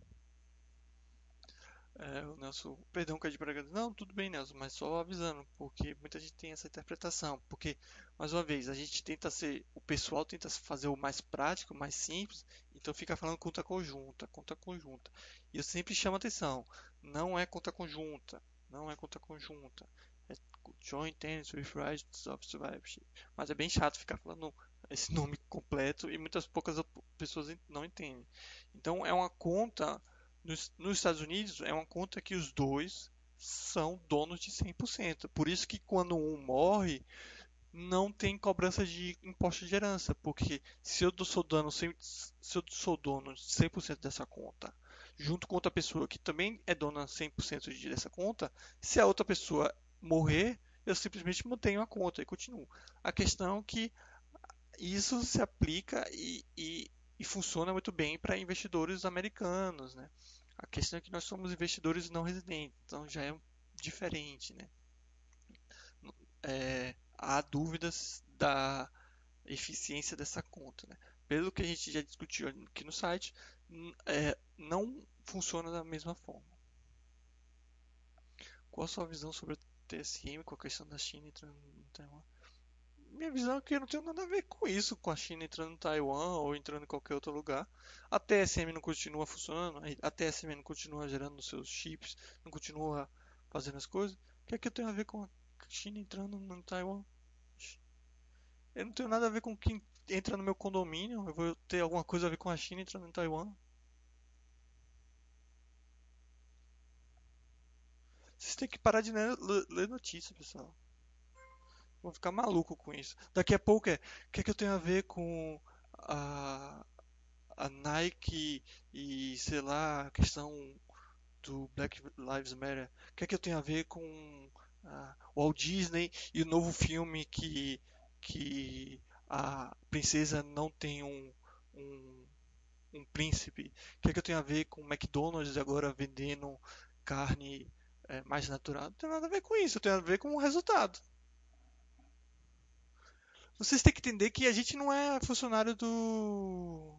É, o Nelson, perdão, que é de. Não, tudo bem, Nelson, mas só avisando, porque muita gente tem essa interpretação. Porque, mais uma vez, a gente tenta ser, o pessoal tenta fazer o mais prático, o mais simples, então fica falando conta conjunta, conta conjunta. E eu sempre chamo atenção, não é conta conjunta, não é conta conjunta. É joint ends with rights of survivorship. Mas é bem chato ficar falando esse nome completo e muitas poucas pessoas não entendem. Então é uma conta nos, nos Estados Unidos é uma conta que os dois são donos de 100%. Por isso que quando um morre, não tem cobrança de imposto de herança, porque se eu sou dono, se eu sou dono de 100% dessa conta, junto com outra pessoa que também é dona 100% dessa conta, se a outra pessoa morrer, eu simplesmente mantenho a conta e continuo. A questão é que isso se aplica e, e, e funciona muito bem para investidores americanos, né? A questão é que nós somos investidores não residentes, então já é diferente, né? É, há dúvidas da eficiência dessa conta, né? Pelo que a gente já discutiu aqui no site, é, não funciona da mesma forma. Qual a sua visão sobre o TSM com a questão da China entrando no Taiwan? minha visão é que não tem nada a ver com isso, com a China entrando em Taiwan ou entrando em qualquer outro lugar. A TSM não continua funcionando, a TSM não continua gerando seus chips, não continua fazendo as coisas. O que é que eu tenho a ver com a China entrando em Taiwan? Eu não tenho nada a ver com quem entra no meu condomínio. Eu vou ter alguma coisa a ver com a China entrando em Taiwan. Vocês têm que parar de ler, ler notícia, pessoal. Vou ficar maluco com isso. Daqui a pouco é. O que é que eu tenho a ver com a, a Nike e, sei lá, a questão do Black Lives Matter? O que é que eu tenho a ver com a, o Walt Disney e o novo filme que, que a princesa não tem um, um, um príncipe? O que é que eu tenho a ver com o McDonald's agora vendendo carne é, mais natural? Não tem nada a ver com isso, tem a ver com o resultado. Vocês têm que entender que a gente não é funcionário do.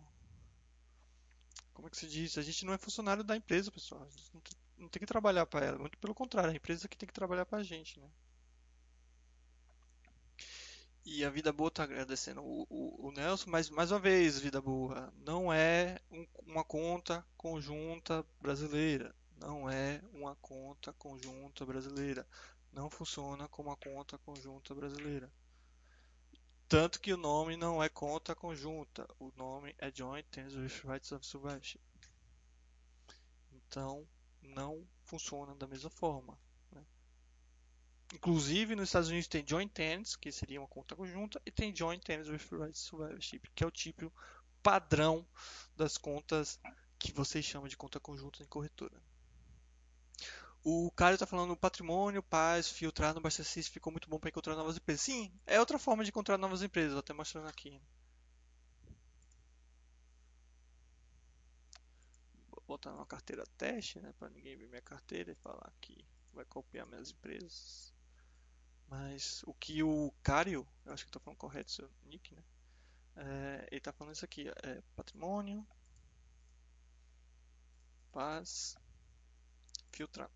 Como é que se diz? A gente não é funcionário da empresa, pessoal. A gente não tem, não tem que trabalhar para ela. Muito pelo contrário, a empresa que tem que trabalhar para a gente, né? E a Vida Boa está agradecendo o, o, o, Nelson, mas mais uma vez, Vida Boa, não é um, uma conta conjunta brasileira. Não é uma conta conjunta brasileira. Não funciona como uma conta conjunta brasileira. Tanto que o nome não é conta conjunta, o nome é Joint with Rights of Survivorship. Então, não funciona da mesma forma. Inclusive, nos Estados Unidos tem Joint Tenants, que seria uma conta conjunta, e tem Joint Tenants with Rights of Survivorship, que é o tipo padrão das contas que vocês chamam de conta conjunta em corretora. O Caio está falando patrimônio, paz, filtrar no Bastecist ficou muito bom para encontrar novas empresas. Sim, é outra forma de encontrar novas empresas, até mostrando aqui. Vou botar uma carteira teste, né, para ninguém ver minha carteira e falar que vai copiar minhas empresas. Mas o que o Caio, eu acho que estou falando correto seu nick, né? É, ele está falando isso aqui, é patrimônio, paz, filtrar.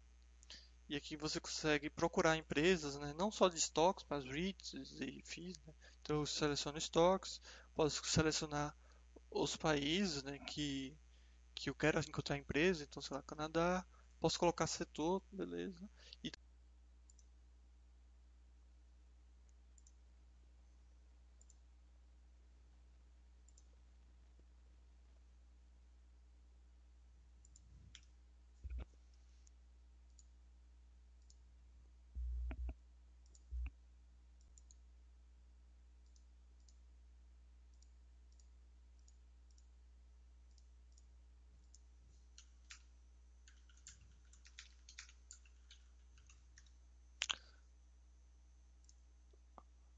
E aqui você consegue procurar empresas, né? não só de estoques, mas REITs e FIIs. Né? Então eu seleciono estoques, posso selecionar os países né? que, que eu quero encontrar empresa, então sei lá, Canadá, posso colocar setor, beleza. E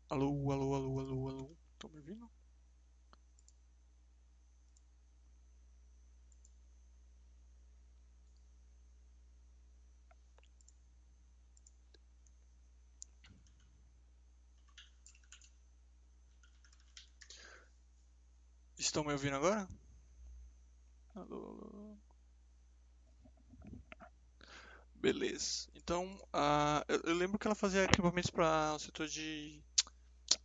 Alô, alô, alô, alô, alô. Estão me ouvindo? Estão me ouvindo agora? Alô, alô. Beleza. Então, uh, eu, eu, lembro que ela fazia equipamentos para o setor de.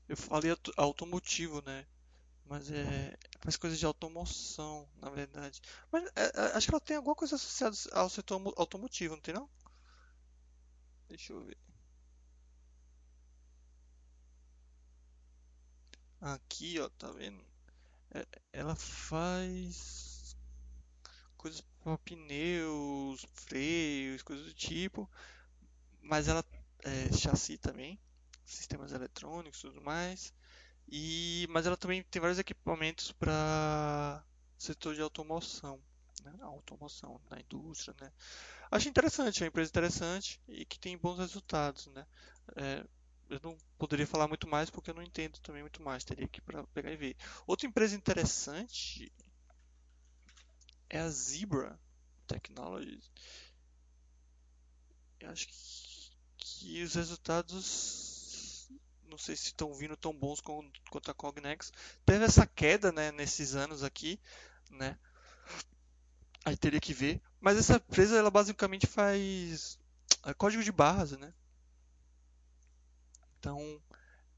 Eu falei automotivo, né? Mas é. Faz coisas de automoção, na verdade. Mas é, é, acho que ela tem alguma coisa associada ao setor automotivo, não tem não? Deixa eu ver. Aqui, ó, tá vendo? É, ela faz coisas para pneus, freios, coisas do tipo. Mas ela é chassi também, sistemas eletrônicos, tudo mais. E mas ela também tem vários equipamentos para setor de automoção, né? automoção na indústria, né? Acho interessante, é uma empresa interessante e que tem bons resultados, né? É, eu não poderia falar muito mais porque eu não entendo também muito mais, teria que para pegar e ver. Outra empresa interessante é a Zebra Technologies. Eu acho que, que os resultados não sei se estão vindo tão bons quanto a Cognex. Teve essa queda, né, nesses anos aqui, né? Aí teria que ver. Mas essa empresa, ela basicamente faz é, código de barras, né? Então,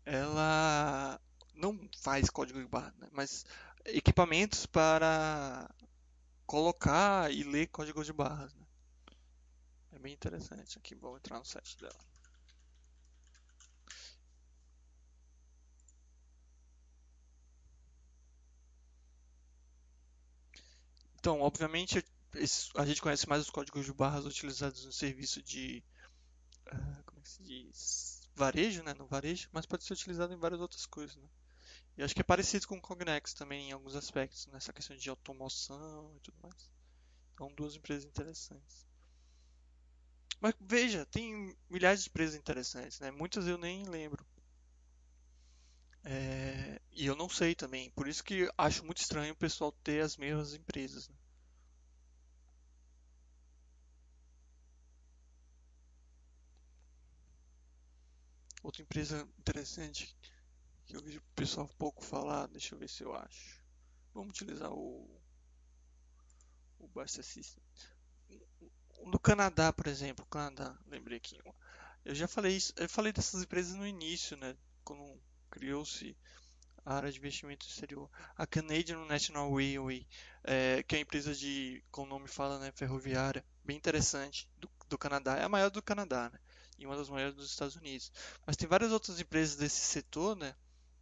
ela não faz código de barra, né? mas equipamentos para colocar e ler códigos de barras. Né? É bem interessante. Aqui vou entrar no site dela. Então, obviamente, a gente conhece mais os códigos de barras utilizados no serviço de. Uh, como é que se diz? Varejo, né, no varejo, mas pode ser utilizado em várias outras coisas, né? E acho que é parecido com o Cognex também em alguns aspectos, nessa questão de automoção e tudo mais. Então, duas empresas interessantes. Mas veja, tem milhares de empresas interessantes, né? Muitas eu nem lembro. É... E eu não sei também. Por isso que acho muito estranho o pessoal ter as mesmas empresas. Né? Outra empresa interessante que eu vejo o pessoal pouco falar, deixa eu ver se eu acho. Vamos utilizar o, o Basta System. No Canadá, por exemplo, Canadá, lembrei aqui. Eu já falei isso, eu falei dessas empresas no início, né? Quando criou-se a área de investimento exterior. A Canadian National Railway, é, que é a empresa de, como o nome fala, né, ferroviária, bem interessante, do, do Canadá. É a maior do Canadá, né? E uma das maiores dos Estados Unidos. Mas tem várias outras empresas desse setor, né?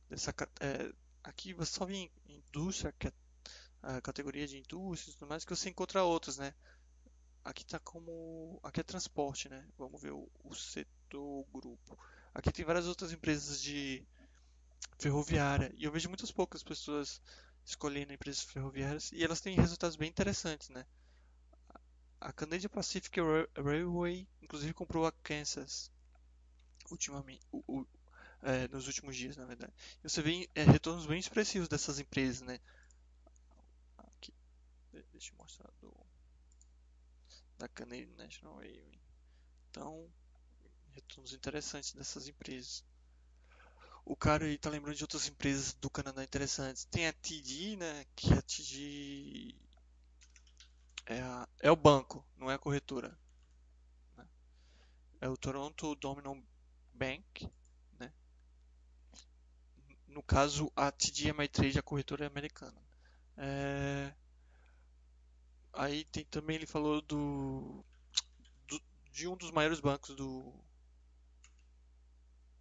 Dessa, é, aqui você só vê indústria, é a categoria de indústria e tudo mais, que você encontra outras, né? Aqui tá como. Aqui é transporte, né? Vamos ver o, o setor grupo. Aqui tem várias outras empresas de ferroviária. E eu vejo muitas poucas pessoas escolhendo empresas ferroviárias e elas têm resultados bem interessantes, né? A Canadian Pacific Railway, inclusive, comprou a Kansas ultimamente, o, o, é, nos últimos dias, na verdade. E você vê é, retornos bem expressivos dessas empresas, né? Aqui, deixa eu mostrar do da Canadian National Railway. Então, retornos interessantes dessas empresas. O cara aí tá lembrando de outras empresas do Canadá interessantes. Tem a TD, né? Que a TD é, é o banco, não é a corretora. Né? É o Toronto Dominion Bank. Né? No caso, a TD Ameritrade, a corretora é americana. É... Aí tem também ele falou do, do, de um dos maiores bancos do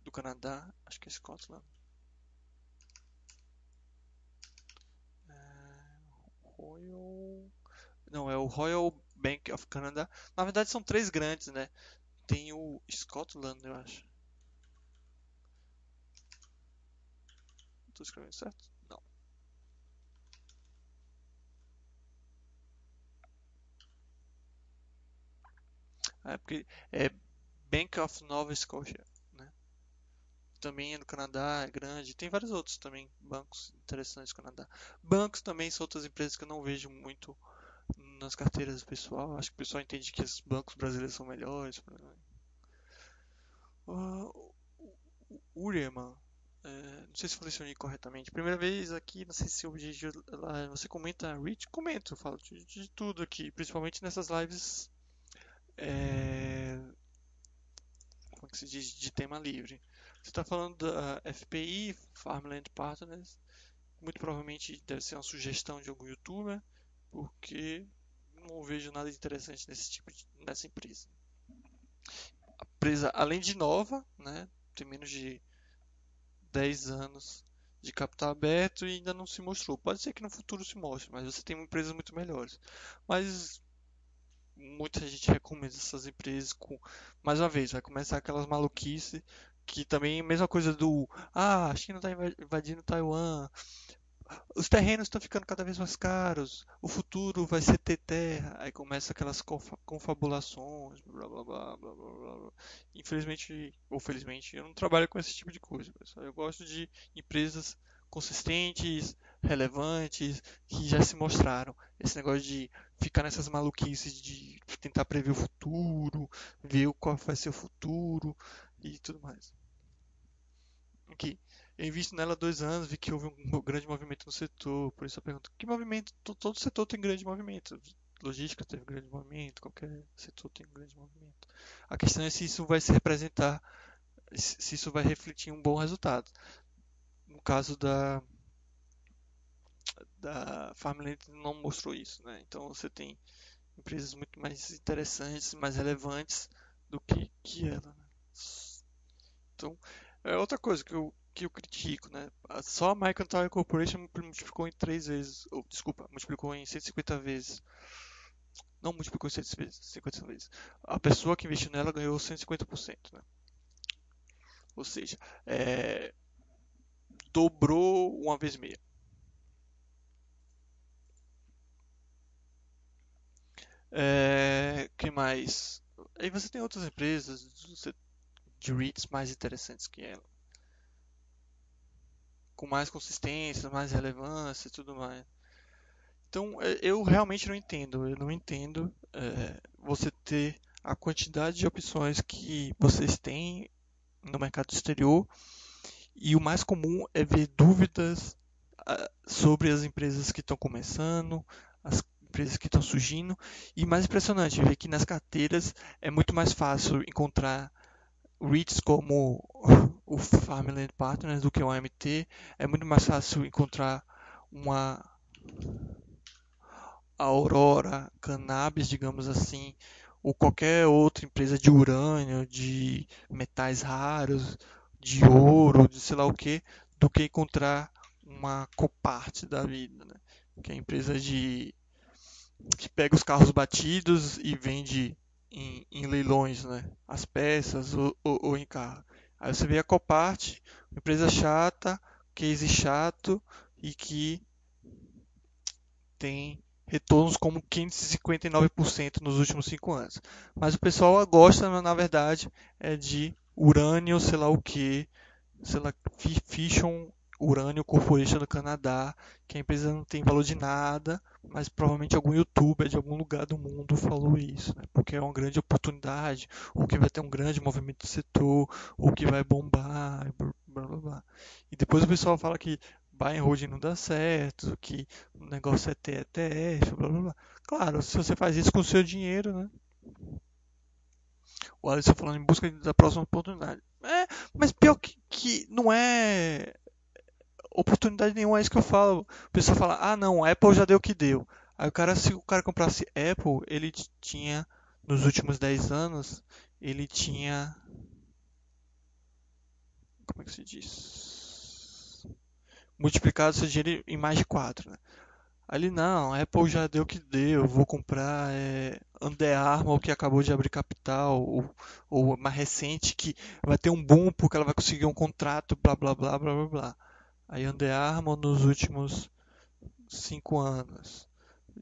do Canadá, acho que é Scotland. É, Royal não, é o Royal Bank of Canada. Na verdade são três grandes, né? Tem o Scotland, eu acho. Estou escrevendo certo? Não. É porque é Bank of Nova Scotia, né? Também é do Canadá, é grande. Tem vários outros também, bancos interessantes do Canadá. Bancos também são outras empresas que eu não vejo muito nas carteiras do pessoal. Acho que o pessoal entende que os bancos brasileiros são melhores. Uh, Ureman, é, não sei se nome corretamente. Primeira vez aqui, não sei se objetivo lá você comenta Rich, comento, eu falo de, de, tudo aqui, principalmente nessas lives é, como é que se diz, de tema livre. Você está falando da FPI, Farmland Partners, muito provavelmente deve ser uma sugestão de algum youtuber, porque não vejo nada interessante nesse tipo de, nessa empresa. A empresa, além de nova, né, tem menos de 10 anos de capital aberto e ainda não se mostrou. Pode ser que no futuro se mostre, mas você tem empresas muito melhores. Mas muita gente recomenda essas empresas com mais uma vez vai começar aquelas maluquices que também mesma coisa do ah a China está invadindo Taiwan os terrenos estão ficando cada vez mais caros, o futuro vai ser ter terra, aí começa aquelas confabulações, blá blá blá blá blá blá. Infelizmente, ou felizmente, eu não trabalho com esse tipo de coisa, pessoal. Eu gosto de empresas consistentes, relevantes, que já se mostraram. Esse negócio de ficar nessas maluquices de tentar prever o futuro, ver qual vai ser o futuro e tudo mais. Aqui. Invisto nela dois anos, vi que houve um grande movimento no setor, por isso eu pergunto, que movimento? Todo setor tem grande movimento. Logística teve grande movimento, qualquer setor tem grande movimento. A questão é se isso vai se representar, se isso vai refletir um bom resultado. No caso da da Farmland não mostrou isso, né? Então você tem empresas muito mais interessantes, mais relevantes do que, que ela. Né? Então, é outra coisa que eu que eu critico, né? Só a Tower Corporation multiplicou em 3 vezes, ou desculpa, multiplicou em 150 vezes. Não multiplicou em 150 vezes. A pessoa que investiu nela ganhou 150%, né? Ou seja, é, dobrou uma vez meia. É, que mais? Aí você tem outras empresas de REITs mais interessantes que ela com mais consistência, mais relevância e tudo mais. Então, é, eu realmente não entendo. Eu não entendo é, você ter a quantidade de opções que vocês têm no mercado exterior e o mais comum é ver dúvidas sobre as empresas que estão começando, as empresas que estão surgindo e mais impressionante ver que nas carteiras é muito mais fácil encontrar REITs como o Farmland Partners do que o AMT. É muito mais fácil encontrar uma Aurora Cannabis, digamos assim, ou qualquer outra empresa de urânio, de metais raros, de ouro, de sei lá o que, do que encontrar uma Copart da vida, né? que é a empresa de que pega os carros batidos e vende em, em leilões, né? As peças ou, ou, ou, em carro. Aí você vê a Copart, empresa chata, case chato e que tem retornos como 559% nos últimos 5 anos. Mas o pessoal gosta, na verdade, é de urânio, sei lá o que, sei lá, Fission Urânio Corporation do Canadá, que a empresa não tem valor de nada, mas provavelmente algum youtuber de algum lugar do mundo falou isso, né? porque é uma grande oportunidade, ou que vai ter um grande movimento do setor, ou que vai bombar, blá blá blá. E depois o pessoal fala que buy and hold não dá certo, que o negócio é ter ETF, blá blá blá. Claro, se você faz isso com o seu dinheiro, né? O Alisson falando em busca da próxima oportunidade. É, mas pior que, que não é oportunidade nenhuma, é isso que eu falo. O pessoal fala, ah não, Apple já deu o que deu. Aí o cara, se o cara comprasse Apple, ele tinha, nos últimos 10 anos, ele tinha. Como é que se diz? Multiplicado seu dinheiro em mais de 4. Né? Ali não, Apple já deu o que deu, vou comprar é, Under Armour que acabou de abrir capital, ou, ou mais recente que vai ter um boom porque ela vai conseguir um contrato, blá blá blá blá blá blá a Under Armour nos últimos 5 anos.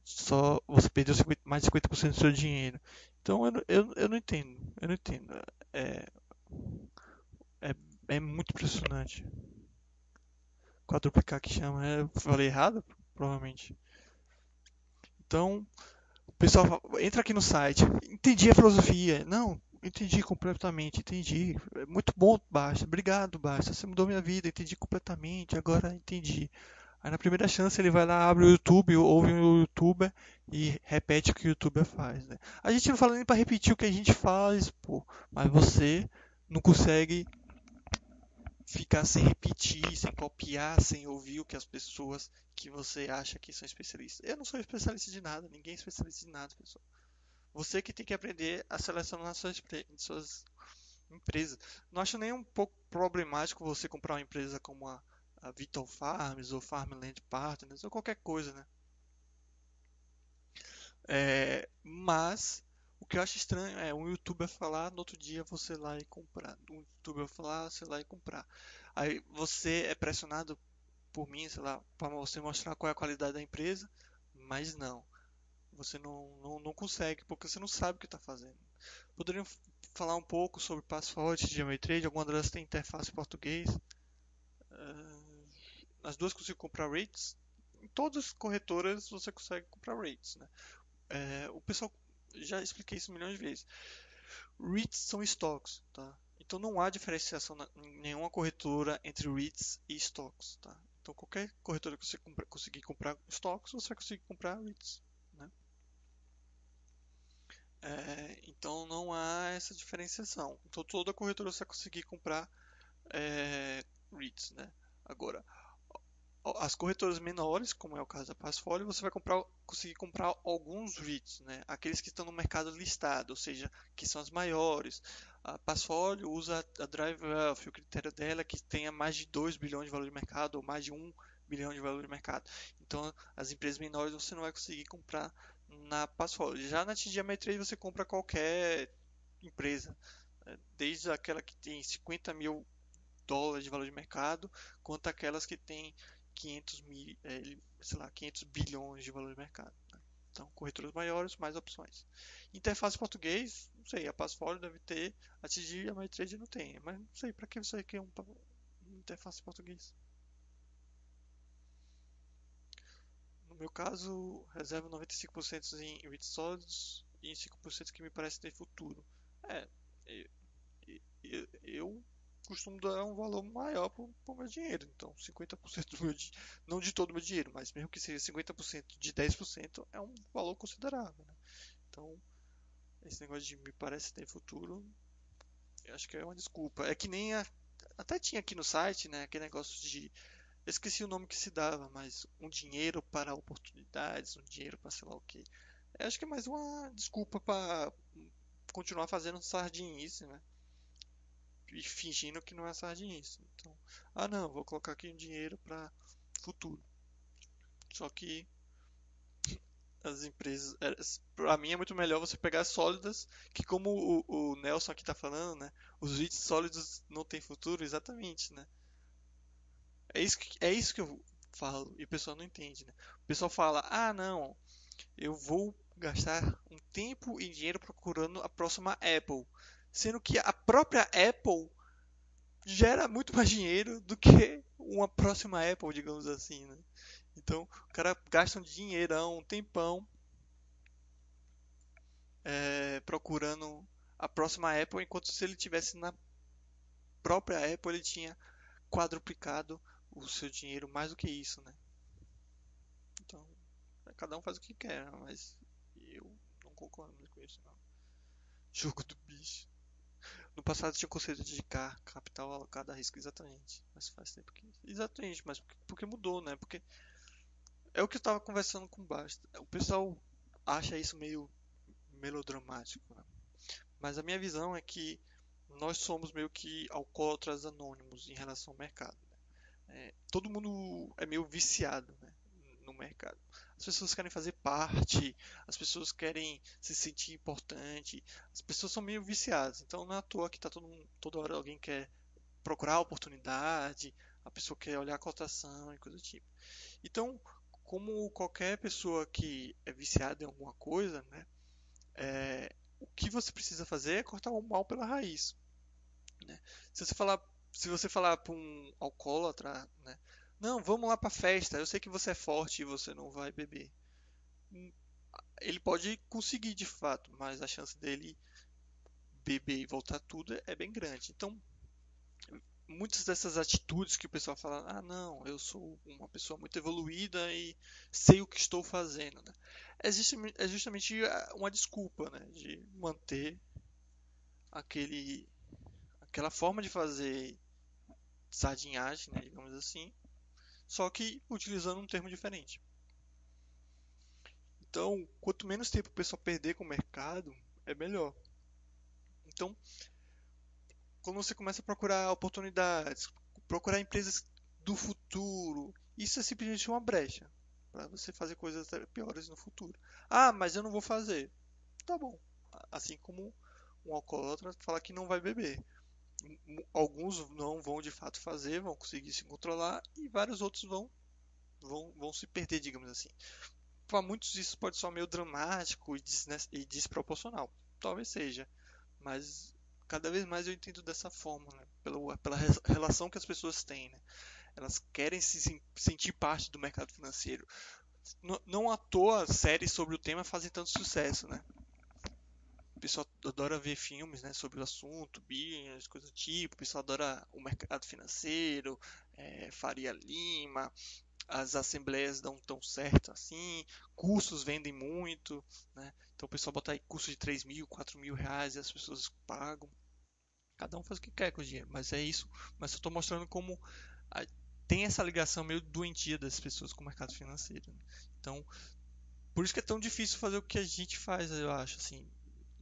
Só você perdeu 50, mais de 50% do seu dinheiro. Então eu, eu, eu não entendo. Eu não entendo. É, é, é muito impressionante. Quadruplicar que chama. É, falei errado? Provavelmente. Então, o pessoal entra aqui no site. Entendi a filosofia. Não, Entendi completamente, entendi. Muito bom, Basta. Obrigado, Basta. Você mudou minha vida, entendi completamente. Agora entendi. Aí na primeira chance ele vai lá, abre o YouTube, ouve o youtuber e repete o que o youtuber faz, né? A gente não fala nem para repetir o que a gente faz, pô, mas você não consegue ficar sem repetir, sem copiar, sem ouvir o que as pessoas que você acha que são especialistas. Eu não sou especialista de nada, ninguém é especialista de nada, pessoal. Você que tem que aprender a selecionar suas, suas empresas. Não acho nem um pouco problemático você comprar uma empresa como a, a Vital Farms ou Farmland Partners ou qualquer coisa, né? É, mas o que eu acho estranho é um youtuber falar, no outro dia você lá e comprar. Um youtuber falar, você lá e comprar. Aí você é pressionado por mim, sei lá, para você mostrar qual é a qualidade da empresa, mas não. Você não, não, não consegue, porque você não sabe o que está fazendo. Poderiam falar um pouco sobre Password de Geometry, alguma delas tem interface em português. Uh, as duas consigo comprar rates. Em todas as corretoras você consegue comprar rates. Né? É, o pessoal já expliquei isso milhões de vezes. REITs são estoques, tá? Então não há diferenciação em nenhuma corretora entre REITs e estoques, tá? Então qualquer corretora que você compra, conseguir comprar estoques, você vai conseguir comprar REITs? É, então não há essa diferenciação. Então toda corretora você vai conseguir comprar é, REITs, né? Agora, as corretoras menores, como é o caso da Passfolio, você vai comprar, conseguir comprar alguns REITs, né? aqueles que estão no mercado listado, ou seja, que são as maiores. A Passfolio usa a Drive Wealth, o critério dela é que tenha mais de 2 bilhões de valor de mercado ou mais de 1 bilhão de valor de mercado. Então, as empresas menores você não vai conseguir comprar na Passfolio. Já na TGM 3 você compra qualquer empresa, né? desde aquela que tem 50 mil dólares de valor de mercado, quanto aquelas que têm 500 mil, é, sei lá, 500 bilhões de valor de mercado. Né? Então, corretoras maiores, mais opções. Interface português, não sei, a Passfolio deve ter, a TG MyTrade não tem, mas não sei, para que você quer um interface português? No meu caso, reservo 95% em REITs sólidos e 5% que me parece ter futuro. É, eu, eu, costumo dar um valor maior para o meu dinheiro. Então, 50% do meu não de todo o meu dinheiro, mas mesmo que seja 50% de 10%, é um valor considerável. Né? Então, esse negócio de me parece ter futuro, eu acho que é uma desculpa. É que nem a, até tinha aqui no site, né, aquele negócio de esqueci o nome que se dava, mas um dinheiro para oportunidades, um dinheiro para sei lá o que. Eu acho que é mais uma desculpa para continuar fazendo sardinice, né? e fingindo que não é sardinice. Então, ah não, vou colocar aqui um dinheiro para futuro. Só que as empresas, é, para mim é muito melhor você pegar sólidas, que como o, o Nelson aqui está falando, né? Os REITs sólidos não têm futuro, exatamente, né? É isso que, é isso que eu falo e o pessoal não entende, né? O pessoal fala, ah não, eu vou gastar um tempo e dinheiro procurando a próxima Apple sendo que a própria Apple gera muito mais dinheiro do que uma próxima Apple, digamos assim, né? Então, o cara gasta um dinheirão, um tempão é, procurando a próxima Apple, enquanto se ele tivesse na própria Apple, ele tinha quadruplicado o seu dinheiro mais do que isso, né? Então, cada um faz o que quer, mas eu não concordo muito com isso, não. Jogo do bicho. No passado tinha o conceito de dedicar capital alocado a risco, exatamente. Mas faz tempo que. Exatamente, mas porque, porque mudou, né? Porque é o que eu estava conversando com o Basta. O pessoal acha isso meio melodramático, né? Mas a minha visão é que nós somos meio que alcoólatras anônimos em relação ao mercado. É, todo mundo é meio viciado né? no mercado. As pessoas querem fazer parte, as pessoas querem se sentir importante, as pessoas são meio viciadas. Então não é à toa que tá todo mundo, toda hora alguém quer procurar oportunidade, a pessoa quer olhar a cotação e coisa do tipo. Então, como qualquer pessoa que é viciada em alguma coisa, né, é, o que você precisa fazer é cortar o mal pela raiz. Né? Se você falar, se você falar para um alcoólatra, né, não, vamos lá pra festa. Eu sei que você é forte e você não vai beber. Hum, ele pode conseguir de fato, mas a chance dele beber e voltar tudo é bem grande. Então, muitas dessas atitudes que o pessoal fala, ah não, eu sou uma pessoa muito evoluída e sei o que estou fazendo, né? é, é justamente uma desculpa, né, de manter aquele aquela forma de fazer sardinhagem, né, digamos assim, só que utilizando um termo diferente. Então, quanto menos tempo o pessoal perder com o mercado, é melhor. Então, quando você começa a procurar oportunidades, procurar empresas do futuro, isso é simplesmente uma brecha para você fazer coisas piores no futuro. Ah, mas eu não vou fazer. Tá bom. Assim como um alcoólatra fala que não vai beber. Alguns não vão de fato fazer, vão conseguir se controlar e vários outros vão vão, vão se perder, digamos assim. Para muitos isso pode ser meio dramático e desproporcional. Talvez seja, mas cada vez mais eu entendo dessa forma, né? pela, pela relação que as pessoas têm. Né? Elas querem se sentir parte do mercado financeiro. Não, não à toa séries sobre o tema fazem tanto sucesso, né? Pessoal adora ver filmes né, sobre o assunto, business, coisa do tipo. O pessoal adora o mercado financeiro, é, Faria Lima, as assembleias dão tão certo assim, cursos vendem muito, né? Então o pessoal bota aí curso de 3 mil, 4 mil reais e as pessoas pagam. Cada um faz o que quer com o dinheiro, mas é isso. Mas eu estou mostrando como a, tem essa ligação meio doentia das pessoas com o mercado financeiro. Né? Então, por isso que é tão difícil fazer o que a gente faz, eu acho, assim,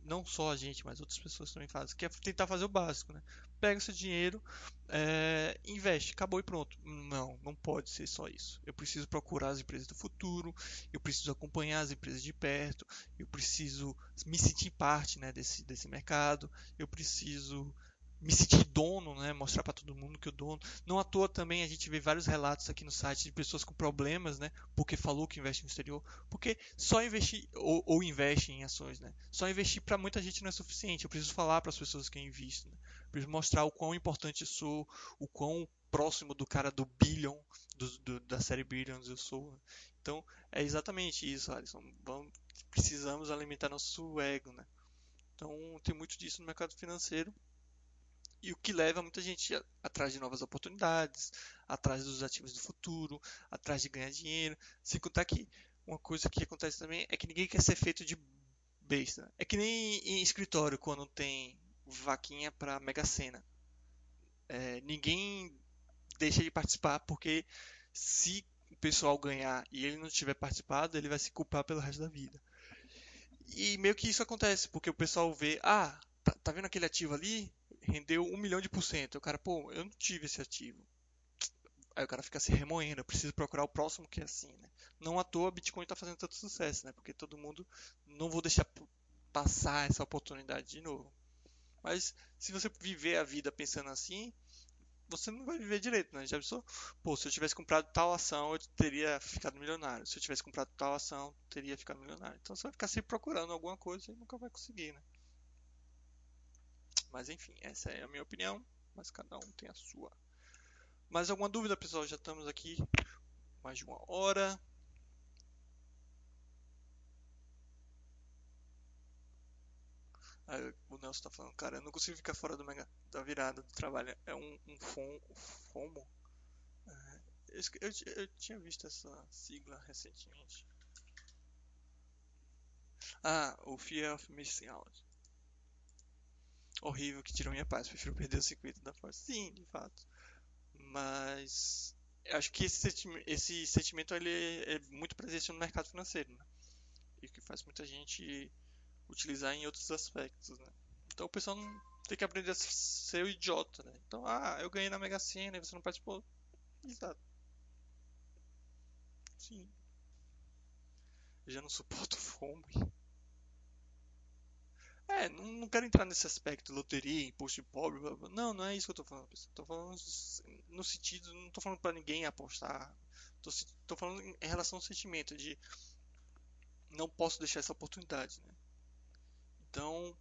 não só a gente, mas outras pessoas também fazem, que é tentar fazer o básico, né? Pega seu dinheiro, é, investe, acabou e pronto. Não, não pode ser só isso. Eu preciso procurar as empresas do futuro, eu preciso acompanhar as empresas de perto, eu preciso me sentir parte né, desse, desse mercado, eu preciso me sentir dono, né? mostrar para todo mundo que eu dono. Não à toa também a gente vê vários relatos aqui no site de pessoas com problemas, né? porque falou que investe no exterior, porque só investir ou, ou investe em ações, né? Só investir para muita gente não é suficiente. Eu preciso falar para as pessoas que eu invisto, né? preciso mostrar o quão importante eu sou, o quão próximo do cara do billion, do, do, da série Billions eu sou. Né? Então é exatamente isso, Alisson. Vamos, precisamos alimentar nosso ego, né? Então tem muito disso no mercado financeiro e o que leva muita gente atrás de novas oportunidades, atrás dos ativos do futuro, atrás de ganhar dinheiro. Sem contar que uma coisa que acontece também é que ninguém quer ser feito de besta. É que nem em escritório quando tem vaquinha para Mega Sena. É, ninguém deixa de participar porque se o pessoal ganhar e ele não tiver participado, ele vai se culpar pelo resto da vida. E meio que isso acontece, porque o pessoal vê, ah, tá, tá vendo aquele ativo ali? Rendeu um milhão de por cento. O cara, pô, eu não tive esse ativo. Aí o cara fica se remoendo, eu preciso procurar o próximo que é assim, né? Não à toa Bitcoin está fazendo tanto sucesso, né? Porque todo mundo não vou deixar passar essa oportunidade de novo. Mas se você viver a vida pensando assim, você não vai viver direito, né? Já pensou? Pô, se eu tivesse comprado tal ação, eu teria ficado milionário. Se eu tivesse comprado tal ação, eu teria ficado milionário. Então você vai ficar sempre procurando alguma coisa e nunca vai conseguir, né? Mas enfim, essa é a minha opinião, mas cada um tem a sua. Mais alguma dúvida, pessoal? Já estamos aqui mais de uma hora. Aí o Nelson está falando, cara, eu não consigo ficar fora do mega, da virada do trabalho. É um, um fom, FOMO? É, eu, eu, eu, tinha visto essa sigla recentemente. Ah, o Fear of Missing Out horrível que tirou minha paz. Prefiro perder o circuito da força. Sim, de fato. Mas acho que esse sentimento, esse sentimento ele é, é muito presente no mercado financeiro, né? E que faz muita gente utilizar em outros aspectos, né? Então o pessoal não tem que aprender a ser o idiota, né? Então, ah, eu ganhei na Mega Sena e você não participou. Exato. Sim. Eu já não suporto fome. É, não, não quero entrar nesse aspecto, loteria, imposto de pobre, blá, blá. não, não é isso que eu tô falando, pessoal. Tô falando no sentido, não tô falando para ninguém apostar. Tô, tô falando em relação ao sentimento de não posso deixar essa oportunidade, né? Então,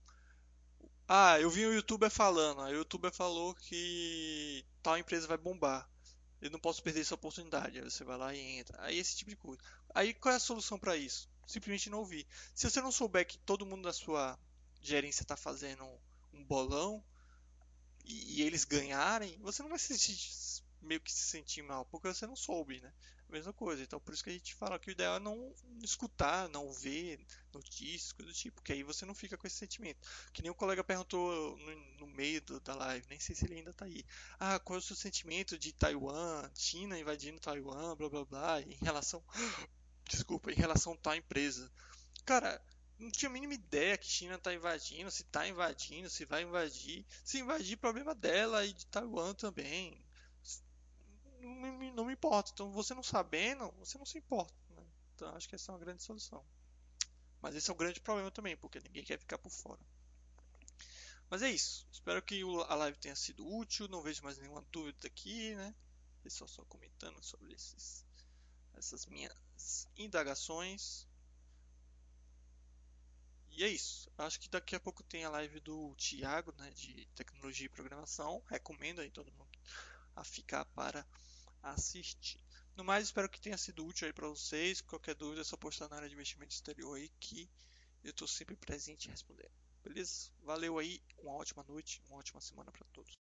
ah, eu vi o youtuber falando, a youtuber falou que tal empresa vai bombar. Eu não posso perder essa oportunidade. Aí você vai lá e entra. Aí esse tipo de coisa. Aí qual é a solução para isso? Simplesmente não ouvir. Se você não souber que todo mundo da sua gerência está fazendo um bolão, e, e eles ganharem, você não vai se sentir, meio que se sentir mal, porque você não soube, né? A mesma coisa. Então, por isso que a gente fala que o ideal é não escutar, não ver notícias, coisas do tipo, que aí você não fica com esse sentimento. Que nem um colega perguntou no, no meio do, da live, nem sei se ele ainda tá aí. Ah, qual é o seu sentimento de Taiwan, China invadindo Taiwan, blá blá blá, em relação. Desculpa, em relação a tal empresa. Cara, não tinha a mínima ideia que China está invadindo, se está invadindo, se vai invadir. Se invadir, problema dela e de Taiwan também. Não me, não me importa. Então, você não sabendo, você não se importa. Né? Então, acho que essa é uma grande solução. Mas esse é um grande problema também, porque ninguém quer ficar por fora. Mas é isso. Espero que a live tenha sido útil. Não vejo mais nenhuma dúvida aqui, né? Pessoal só comentando sobre esses, essas minhas indagações. E é isso. Acho que daqui a pouco tem a live do Thiago, né, de tecnologia e programação. Recomendo aí todo mundo a ficar para assistir. No mais, espero que tenha sido útil aí para vocês. Qualquer dúvida é só postar na área de investimento exterior aí que eu estou sempre presente em responder. Beleza? Valeu aí, uma ótima noite, uma ótima semana para todos.